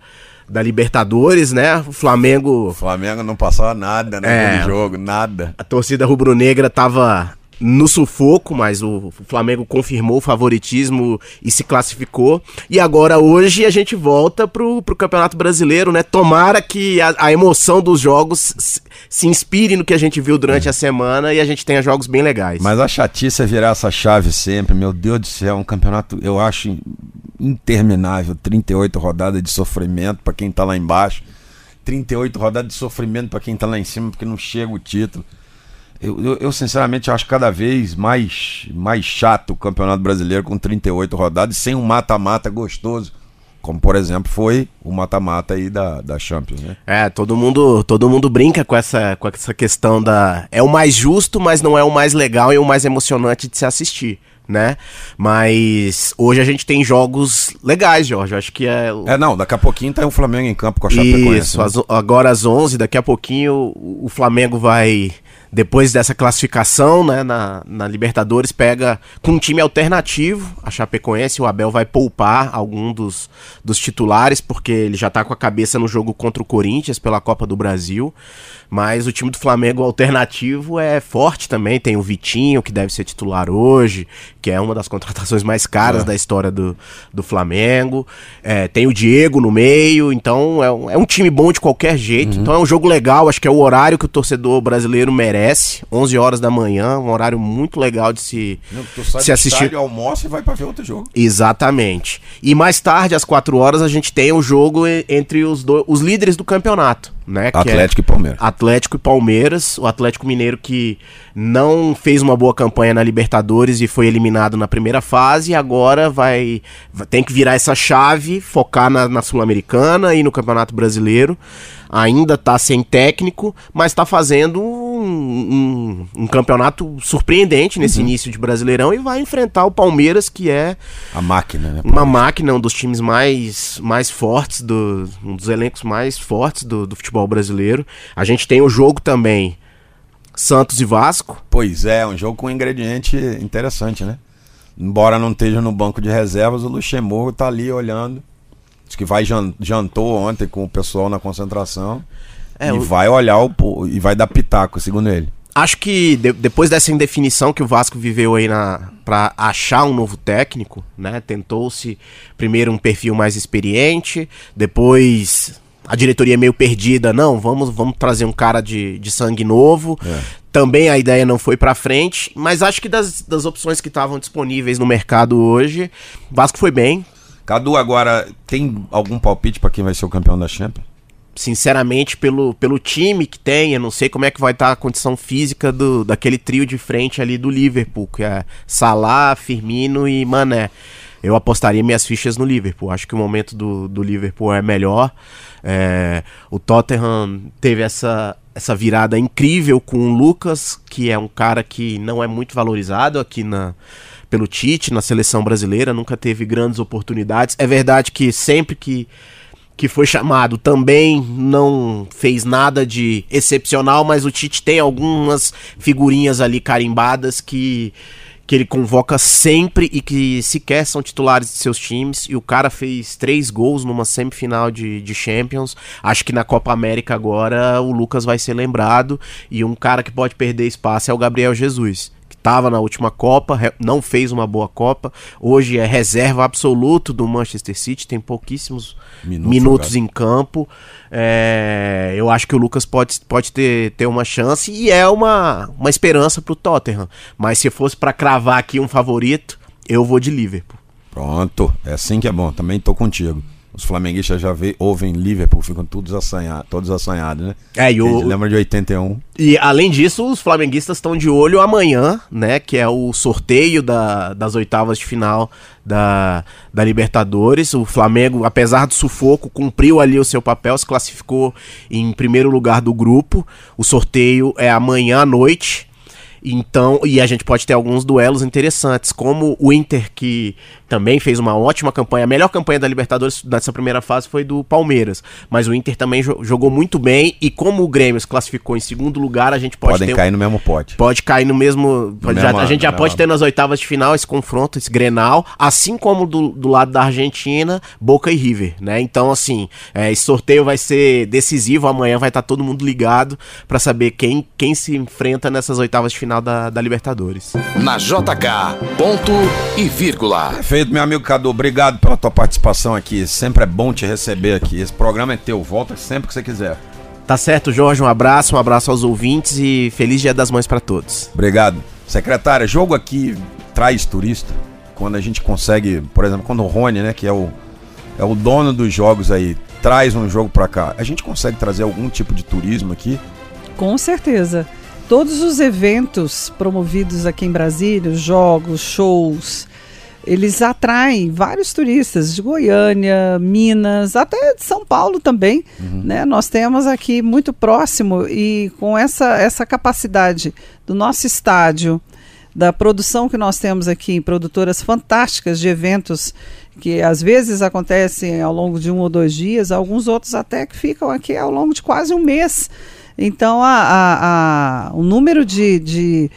da Libertadores, né? O Flamengo O Flamengo não passava nada naquele É. jogo, nada. a torcida rubro-negra tava no sufoco, mas o Flamengo confirmou o favoritismo e se classificou. E agora hoje a gente volta pro, pro Campeonato Brasileiro, né? Tomara que a, a emoção dos jogos se, se inspire no que a gente viu durante a semana e a gente tenha jogos bem legais. Mas a chatice é virar essa chave sempre, meu Deus do céu, um campeonato, eu acho interminável, 38 rodadas de sofrimento pra quem tá lá embaixo, 38 rodadas de sofrimento pra quem tá lá em cima porque não chega o título. Eu, eu, eu, sinceramente acho cada vez mais, mais chato o Campeonato Brasileiro com 38 rodadas sem um mata-mata gostoso, como por exemplo foi o mata-mata aí da, da Champions, né? É, todo mundo, todo mundo brinca com essa, com essa questão da. É o mais justo, mas não é o mais legal e o mais emocionante de se assistir, né? Mas hoje a gente tem jogos legais, Jorge. Acho que é. É, não, daqui a pouquinho tá o Flamengo em campo com a Chapecoense. Isso, né? agora às 11, daqui a pouquinho o Flamengo vai, depois dessa classificação né, na, na Libertadores, pega com um time alternativo, a Chapecoense, o Abel vai poupar algum dos, dos titulares, porque ele já tá com a cabeça no jogo contra o Corinthians pela Copa do Brasil, mas o time do Flamengo alternativo é forte também, tem o Vitinho, que deve ser titular hoje, que é uma das contratações mais caras É. da história do, do Flamengo, É, tem o Diego no meio, então é um, é um time bom de qualquer jeito, então é um jogo legal, acho que é o horário que o torcedor brasileiro merece, 11 horas da manhã, um horário muito legal de se, Não, tu sai se assistir. estádio, almoça e vai pra ver outro jogo. Exatamente. E mais tarde, às 4 horas, a gente tem o jogo e- entre os, do- os líderes do campeonato, né? é Atlético e Palmeiras. Atlético e Palmeiras. O Atlético Mineiro que não fez uma boa campanha na Libertadores e foi eliminado na primeira fase, agora vai, vai- tem que virar essa chave, focar na, na Sul-Americana e no Campeonato Brasileiro. Ainda tá sem técnico, mas tá fazendo um, um- um campeonato surpreendente nesse início de Brasileirão e vai enfrentar o Palmeiras, que é A máquina, né? uma máquina, um dos times mais, mais fortes, do, um dos elencos mais fortes do, do futebol brasileiro. A gente tem o jogo também Santos e Vasco. Pois é, um jogo com um ingrediente interessante, né? Embora não esteja no banco de reservas, o Luxemburgo tá ali olhando. Diz que vai jan- jantou ontem com o pessoal na concentração. É, e o- vai olhar o e vai dar pitaco, segundo ele. Acho que de- depois dessa indefinição que o Vasco viveu aí na para achar um novo técnico, né? Tentou-se primeiro um perfil mais experiente, depois a diretoria meio perdida, não, vamos vamos trazer um cara de, de sangue novo. Também a ideia não foi pra frente, mas acho que das, das opções que estavam disponíveis no mercado hoje, o Vasco foi bem. Cadu, agora, tem algum palpite pra quem vai ser o campeão da Champions? Sinceramente, pelo, pelo time que tem, eu não sei como é que vai estar a condição física do, daquele trio de frente ali do Liverpool, que é Salah, Firmino e Mané. Eu apostaria minhas fichas no Liverpool. Acho que o momento do, do Liverpool é melhor. É, o Tottenham teve essa, essa virada incrível com o Lucas, que é um cara que não é muito valorizado aqui na, pelo Tite, na seleção brasileira, nunca teve grandes oportunidades. É verdade que sempre que que foi chamado também não fez nada de excepcional, mas o Tite tem algumas figurinhas ali carimbadas que que ele convoca sempre e que sequer são titulares de seus times. E o cara fez três gols numa semifinal de, de Champions. Acho que na Copa América agora o Lucas vai ser lembrado. E um cara que pode perder espaço é o Gabriel Jesus. Estava na última Copa, não fez uma boa Copa. Hoje é reserva absoluto do Manchester City, tem pouquíssimos minutos, minutos em campo. É, eu acho que o Lucas pode, pode ter, ter uma chance e é uma, uma esperança para o Tottenham. Mas se fosse para cravar aqui um favorito, eu vou de Liverpool. Pronto, é assim que é bom, também tô contigo. Os flamenguistas já vê, ouvem Liverpool, ficam todos assanhados, todos assanhados, né? É, e o... Lembra de 81? E além disso, os flamenguistas estão de olho amanhã, né? Que é o sorteio da, das oitavas de final da, da Libertadores. O Flamengo, apesar do sufoco, cumpriu ali o seu papel, se classificou em primeiro lugar do grupo. O sorteio é amanhã à noite. Então, e a gente pode ter alguns duelos interessantes, como o Inter, que também fez uma ótima campanha. A melhor campanha da Libertadores nessa primeira fase foi do Palmeiras. Mas o Inter também jogou muito bem. E como o Grêmio se classificou em segundo lugar, a gente pode Podem ter. cair no mesmo pote. Pode cair no mesmo. No já, a gente já pode ter nas oitavas de final esse confronto, esse grenal. Assim como do, do lado da Argentina, Boca e River, né? Então, assim, é, esse sorteio vai ser decisivo. Amanhã vai estar todo mundo ligado para saber quem, quem se enfrenta nessas oitavas de final da, da Libertadores. Na JK, ponto e vírgula. Feito meu amigo Cadu, obrigado pela tua participação aqui. Sempre é bom te receber aqui. Esse programa é teu, volta sempre que você quiser. Tá certo, Jorge. Um abraço, um abraço aos ouvintes e feliz Dia das Mães para todos. Obrigado. Secretária, jogo aqui traz turista. Quando a gente consegue, por exemplo, quando o Rony, né, que é o, é o dono dos jogos aí, traz um jogo para cá, a gente consegue trazer algum tipo de turismo aqui? Com certeza. Todos os eventos promovidos aqui em Brasília, jogos, shows, eles atraem vários turistas de Goiânia, Minas, até de São Paulo também. Uhum. Né? Nós temos aqui muito próximo e com essa, essa capacidade do nosso estádio, da produção que nós temos aqui, produtoras fantásticas de eventos que às vezes acontecem ao longo de um ou dois dias, alguns outros até que ficam aqui ao longo de quase um mês. Então, a, a, a o número de, de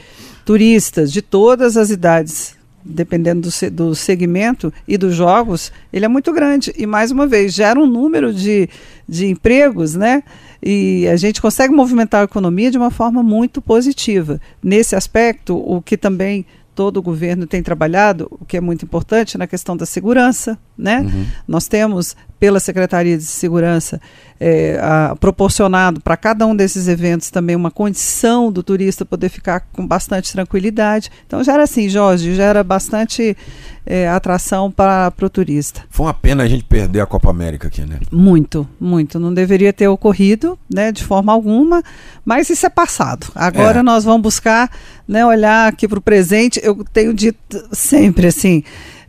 turistas de todas as idades dependendo do, do segmento e dos jogos, ele é muito grande. E, mais uma vez, gera um número de, de empregos, né? E a gente consegue movimentar a economia de uma forma muito positiva. Nesse aspecto, o que também todo o governo tem trabalhado, o que é muito importante na questão da segurança, né? Uhum. Nós temos pela Secretaria de Segurança é, a, proporcionado para cada um desses eventos também uma condição do turista poder ficar com bastante tranquilidade. Então já era assim, Jorge, já era bastante é, atração para o turista. Foi uma pena a gente perder a Copa América aqui, né? Muito, muito. Não deveria ter ocorrido, né, de forma alguma, mas isso é passado. Agora é. nós vamos buscar, né, olhar aqui para o presente. Eu tenho dito sempre assim,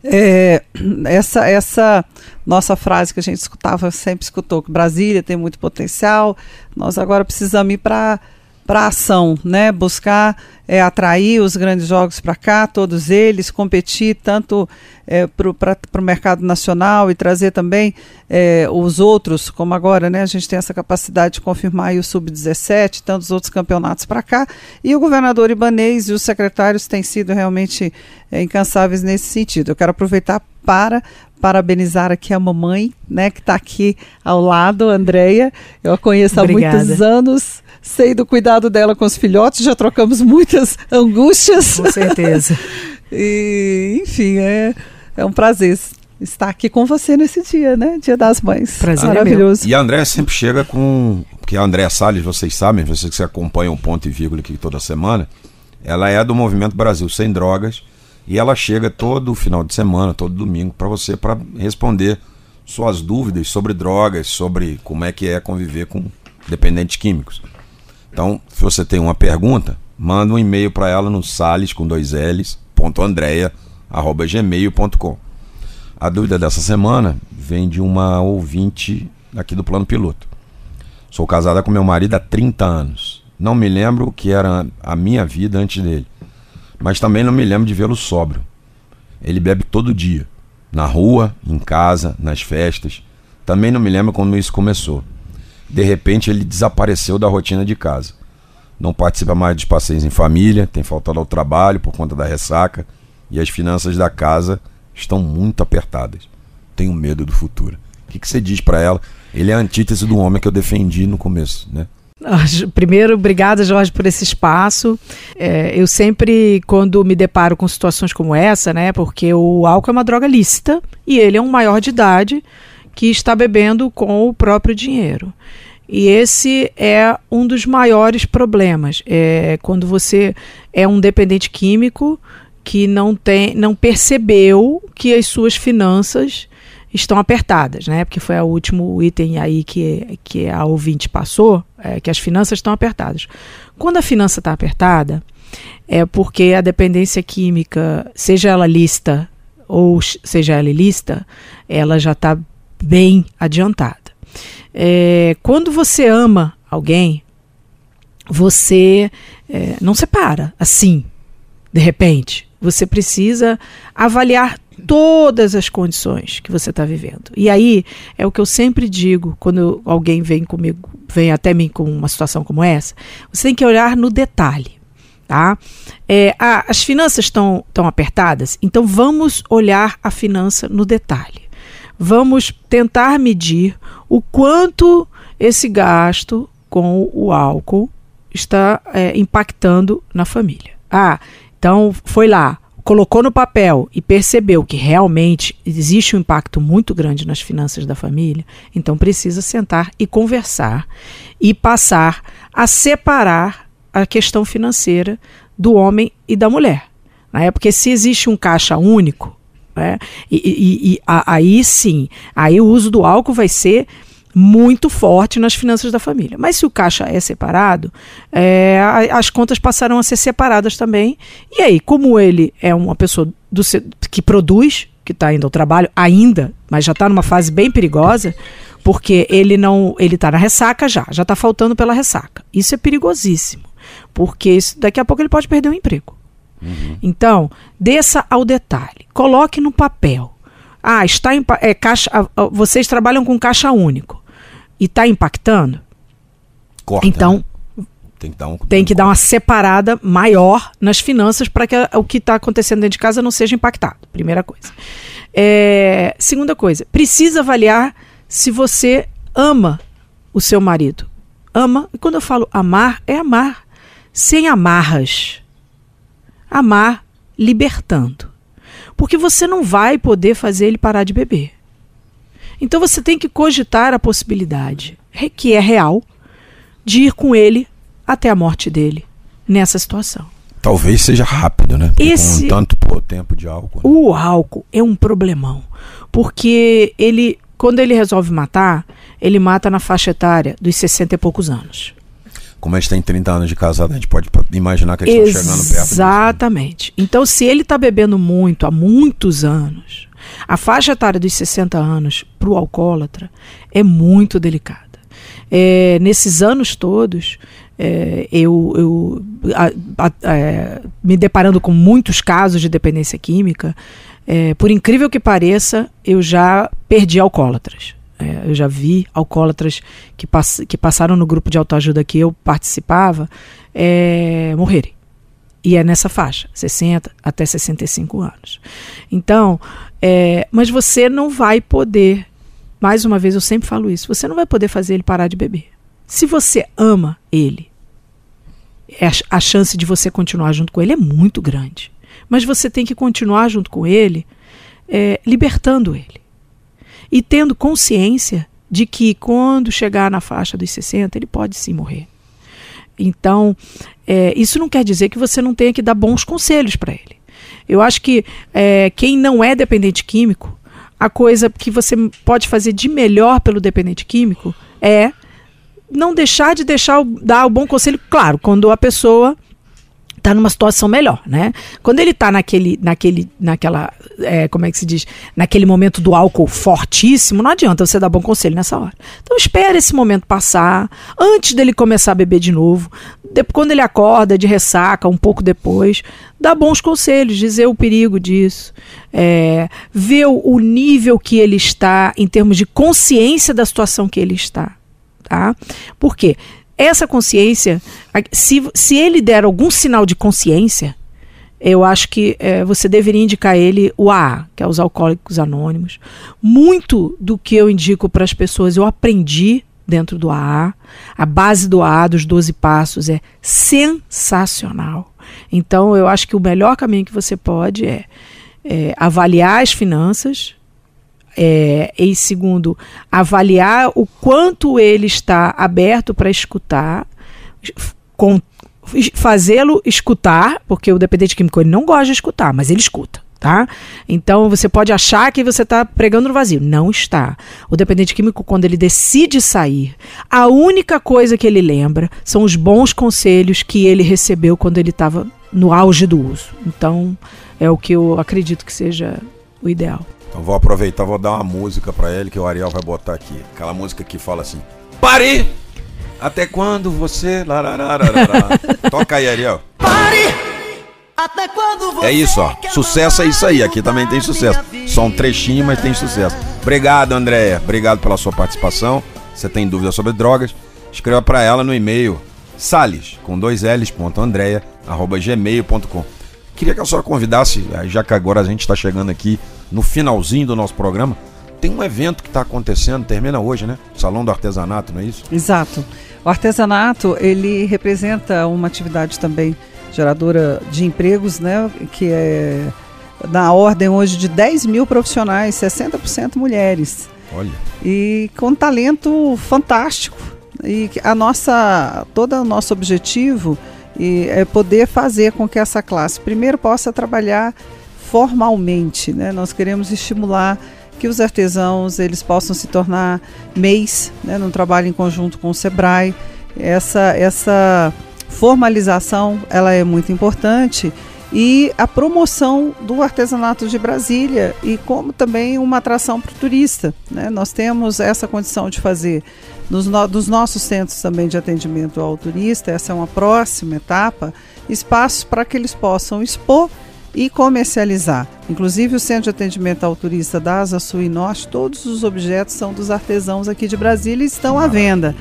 é, essa, essa nossa frase que a gente escutava, sempre escutou, que Brasília tem muito potencial, nós agora precisamos ir para para ação, né? Buscar é, atrair os grandes jogos para cá, todos eles, competir tanto é, para o mercado nacional e trazer também é, os outros, como agora, né? A gente tem essa capacidade de confirmar o Sub-17, tantos outros campeonatos para cá. E o governador Ibanês e os secretários têm sido realmente é, incansáveis nesse sentido. Eu quero aproveitar para parabenizar aqui a mamãe, né, que está aqui ao lado, Andréia. Eu a conheço Obrigada. há muitos anos, sei do cuidado dela com os filhotes, já trocamos muitas angústias. Com certeza. e, enfim, é, é um prazer estar aqui com você nesse dia, né? Dia das Mães. Prazer Maravilhoso. É e a Andréia sempre chega com. Porque a Andréia Salles, vocês sabem, vocês que acompanham o ponto e vírgula aqui toda semana, ela é do Movimento Brasil Sem Drogas e ela chega todo final de semana, todo domingo, para você para responder suas dúvidas sobre drogas, sobre como é que é conviver com dependentes químicos. Então, se você tem uma pergunta, manda um e-mail para ela no sales com dois L's, ponto Andrea, arroba gmail.com. A dúvida dessa semana vem de uma ouvinte aqui do plano piloto. Sou casada com meu marido há 30 anos. Não me lembro o que era a minha vida antes dele mas também não me lembro de vê-lo sóbrio. Ele bebe todo dia, na rua, em casa, nas festas. Também não me lembro quando isso começou. De repente ele desapareceu da rotina de casa. Não participa mais dos passeios em família, tem faltado ao trabalho por conta da ressaca e as finanças da casa estão muito apertadas. Tenho medo do futuro. O que, que você diz para ela? Ele é a antítese do homem que eu defendi no começo, né? Primeiro, obrigada, Jorge, por esse espaço. É, eu sempre, quando me deparo com situações como essa, né, porque o álcool é uma droga lícita e ele é um maior de idade que está bebendo com o próprio dinheiro. E esse é um dos maiores problemas. É quando você é um dependente químico que não tem, não percebeu que as suas finanças estão apertadas, né? Porque foi o último item aí que, que a ouvinte passou, é, que as finanças estão apertadas. Quando a finança está apertada, é porque a dependência química, seja ela lista ou seja ela ilícita, ela já está bem adiantada. É, quando você ama alguém, você é, não separa assim, de repente. Você precisa avaliar todas as condições que você está vivendo. E aí é o que eu sempre digo quando alguém vem comigo, vem até mim com uma situação como essa. Você tem que olhar no detalhe. Tá? É, a, as finanças estão tão apertadas, então vamos olhar a finança no detalhe. Vamos tentar medir o quanto esse gasto com o álcool está é, impactando na família. Ah, então foi lá, colocou no papel e percebeu que realmente existe um impacto muito grande nas finanças da família, então precisa sentar e conversar e passar a separar a questão financeira do homem e da mulher. Né? Porque se existe um caixa único, né? e, e, e a, aí sim, aí o uso do álcool vai ser muito forte nas finanças da família. Mas se o caixa é separado, é, as contas passarão a ser separadas também. E aí, como ele é uma pessoa do, que produz, que está indo ao trabalho ainda, mas já está numa fase bem perigosa, porque ele não, ele está na ressaca já, já está faltando pela ressaca. Isso é perigosíssimo, porque isso, daqui a pouco ele pode perder o emprego. Uhum. Então, desça ao detalhe, coloque no papel. Ah, está em, é, caixa, vocês trabalham com caixa único e está impactando, Corta, então né? tem, que dar, um, tem que dar uma separada maior nas finanças para que a, o que está acontecendo dentro de casa não seja impactado. Primeira coisa. É, segunda coisa, precisa avaliar se você ama o seu marido. Ama, e quando eu falo amar, é amar sem amarras. Amar libertando. Porque você não vai poder fazer ele parar de beber. Então você tem que cogitar a possibilidade, que é real, de ir com ele até a morte dele nessa situação. Talvez seja rápido, né? Esse, com tanto pô, tempo de álcool. Né? O álcool é um problemão, porque ele, quando ele resolve matar, ele mata na faixa etária dos 60 e poucos anos. Como a gente tem 30 anos de casado, a gente pode imaginar que eles estão chegando perto. Né? Exatamente. Então, se ele está bebendo muito há muitos anos, a faixa etária dos 60 anos para o alcoólatra é muito delicada. É, nesses anos todos, é, eu, eu a, a, é, me deparando com muitos casos de dependência química, é, por incrível que pareça, eu já perdi alcoólatras. É, eu já vi alcoólatras que, pass que passaram no grupo de autoajuda que eu participava é, morrerem. E é nessa faixa, 60 até 65 anos. Então, é, mas você não vai poder, mais uma vez eu sempre falo isso, você não vai poder fazer ele parar de beber. Se você ama ele, é a chance de você continuar junto com ele é muito grande. Mas você tem que continuar junto com ele, é, libertando ele. E tendo consciência de que quando chegar na faixa dos 60, ele pode sim morrer. Então, é, isso não quer dizer que você não tenha que dar bons conselhos para ele. Eu acho que é, quem não é dependente químico, a coisa que você pode fazer de melhor pelo dependente químico é não deixar de deixar o, dar o bom conselho, claro, quando a pessoa está numa situação melhor, né? Quando ele está naquele, naquele, naquela, é, como é que se diz, naquele momento do álcool fortíssimo, não adianta você dar bom conselho nessa hora. Então espere esse momento passar, antes dele começar a beber de novo, de, quando ele acorda de ressaca, um pouco depois, dá bons conselhos, dizer o perigo disso, é, ver o nível que ele está em termos de consciência da situação que ele está, tá? Por quê? Essa consciência, se, se ele der algum sinal de consciência, eu acho que é, você deveria indicar ele o AA, que é os Alcoólicos Anônimos. Muito do que eu indico para as pessoas eu aprendi dentro do AA. A base do AA dos 12 passos é sensacional. Então, eu acho que o melhor caminho que você pode é, é avaliar as finanças, é, e segundo, avaliar o quanto ele está aberto para escutar, fazê-lo escutar, porque o dependente químico ele não gosta de escutar, mas ele escuta. Tá? Então você pode achar que você está pregando no vazio. Não está. O dependente químico, quando ele decide sair, a única coisa que ele lembra são os bons conselhos que ele recebeu quando ele estava no auge do uso. Então é o que eu acredito que seja o ideal. Então vou aproveitar, vou dar uma música para ele que o Ariel vai botar aqui. Aquela música que fala assim: Pare! Até quando você. Toca aí, Ariel. Pare! Até quando você. É isso, ó. Sucesso é isso aí. Aqui também tem sucesso. Só um trechinho, mas tem sucesso. Obrigado, Andréia. Obrigado pela sua participação. Você tem dúvidas sobre drogas? Escreva para ela no e-mail sales, com dois L's, ponto, Andréia, arroba gmail.com. Queria que a senhora convidasse, já que agora a gente está chegando aqui no finalzinho do nosso programa, tem um evento que está acontecendo, termina hoje, né? Salão do Artesanato, não é isso? Exato. O artesanato, ele representa uma atividade também geradora de empregos, né? Que é na ordem hoje de 10 mil profissionais, 60% mulheres. Olha. E com talento fantástico. E a nossa, todo o nosso objetivo e é poder fazer com que essa classe primeiro possa trabalhar formalmente, né? Nós queremos estimular que os artesãos eles possam se tornar MEIs, né, num trabalho em conjunto com o Sebrae. Essa essa formalização ela é muito importante e a promoção do artesanato de Brasília e como também uma atração para o turista. Né? Nós temos essa condição de fazer nos no, dos nossos centros também de atendimento ao turista, essa é uma próxima etapa, espaços para que eles possam expor e comercializar. Inclusive o Centro de Atendimento ao Turista da Asa Sul e Norte, todos os objetos são dos artesãos aqui de Brasília e estão à venda.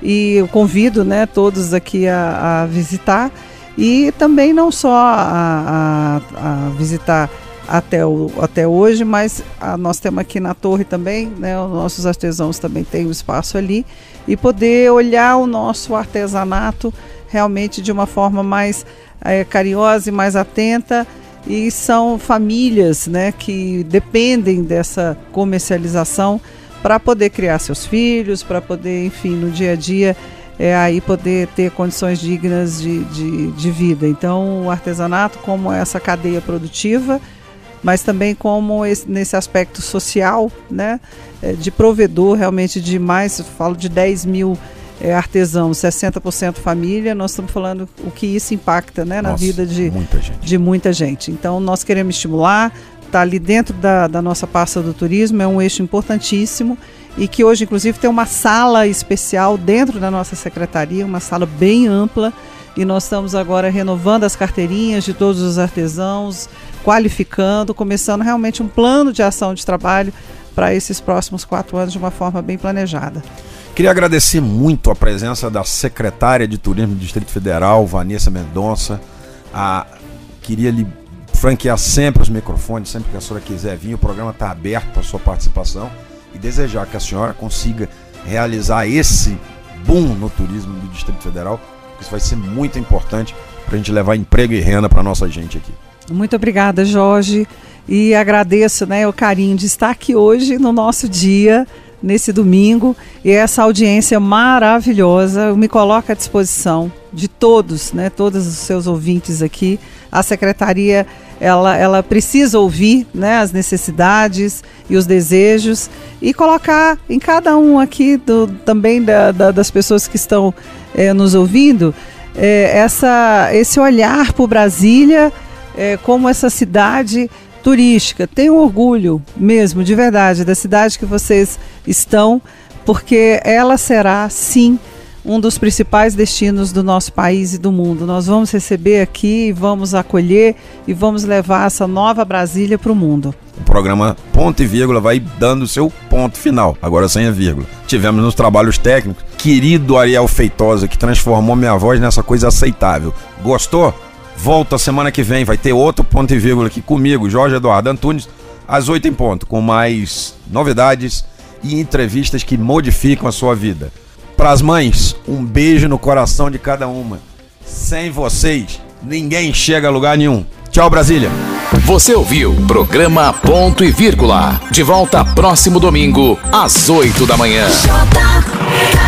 E eu convido né, todos aqui a, a visitar e também não só a, a, a visitar até, o, até hoje, mas a, nós temos aqui na torre também, né, os nossos artesãos também têm um espaço ali, e poder olhar o nosso artesanato realmente de uma forma mais é, carinhosa e mais atenta. E são famílias né, que dependem dessa comercialização para poder criar seus filhos, para poder, enfim, no dia a dia é, aí poder ter condições dignas de, de, de vida. Então, o artesanato, como essa cadeia produtiva, mas também como esse, nesse aspecto social, né, é, de provedor realmente de mais, falo de 10 mil é, artesãos, 60% família, nós estamos falando o que isso impacta né, na Nossa, vida de muita, de muita gente. Então, nós queremos estimular, está ali dentro da, da nossa pasta do turismo, é um eixo importantíssimo e que hoje, inclusive, tem uma sala especial dentro da nossa secretaria, uma sala bem ampla. E nós estamos agora renovando as carteirinhas de todos os artesãos, qualificando, começando realmente um plano de ação de trabalho para esses próximos quatro anos de uma forma bem planejada. Queria agradecer muito a presença da secretária de Turismo do Distrito Federal, Vanessa Mendonça. A... Queria lhe franquear sempre os microfones, sempre que a senhora quiser vir, o programa está aberto para sua participação e desejar que a senhora consiga realizar esse boom no turismo do Distrito Federal, isso vai ser muito importante para a gente levar emprego e renda para nossa gente aqui. Muito obrigada, Jorge, e agradeço né, o carinho de estar aqui hoje no nosso dia, nesse domingo, e essa audiência maravilhosa. Me coloco à disposição de todos, né, todos os seus ouvintes aqui. A secretaria ela, ela precisa ouvir né, as necessidades e os desejos e colocar em cada um aqui do, também da, da, das pessoas que estão é, nos ouvindo é, essa, esse olhar para Brasília é, como essa cidade turística. Tenho orgulho mesmo, de verdade, da cidade que vocês estão, porque ela será, sim, um dos principais destinos do nosso país e do mundo. Nós vamos receber aqui, vamos acolher e vamos levar essa nova Brasília para o mundo. O programa Ponto e Vírgula vai dando o seu ponto final, agora sem a vírgula. Tivemos nos trabalhos técnicos, querido Ariel Feitosa, que transformou minha voz nessa coisa aceitável. Gostou? Volta semana que vem, vai ter outro ponto e vírgula aqui comigo, Jorge Eduardo Antunes, às 8 em ponto, com mais novidades e entrevistas que modificam a sua vida. Pras mães, um beijo no coração de cada uma. Sem vocês, ninguém chega a lugar nenhum. Tchau, Brasília. Você ouviu programa Ponto e Vírgula. De volta próximo domingo, às 8 da manhã. J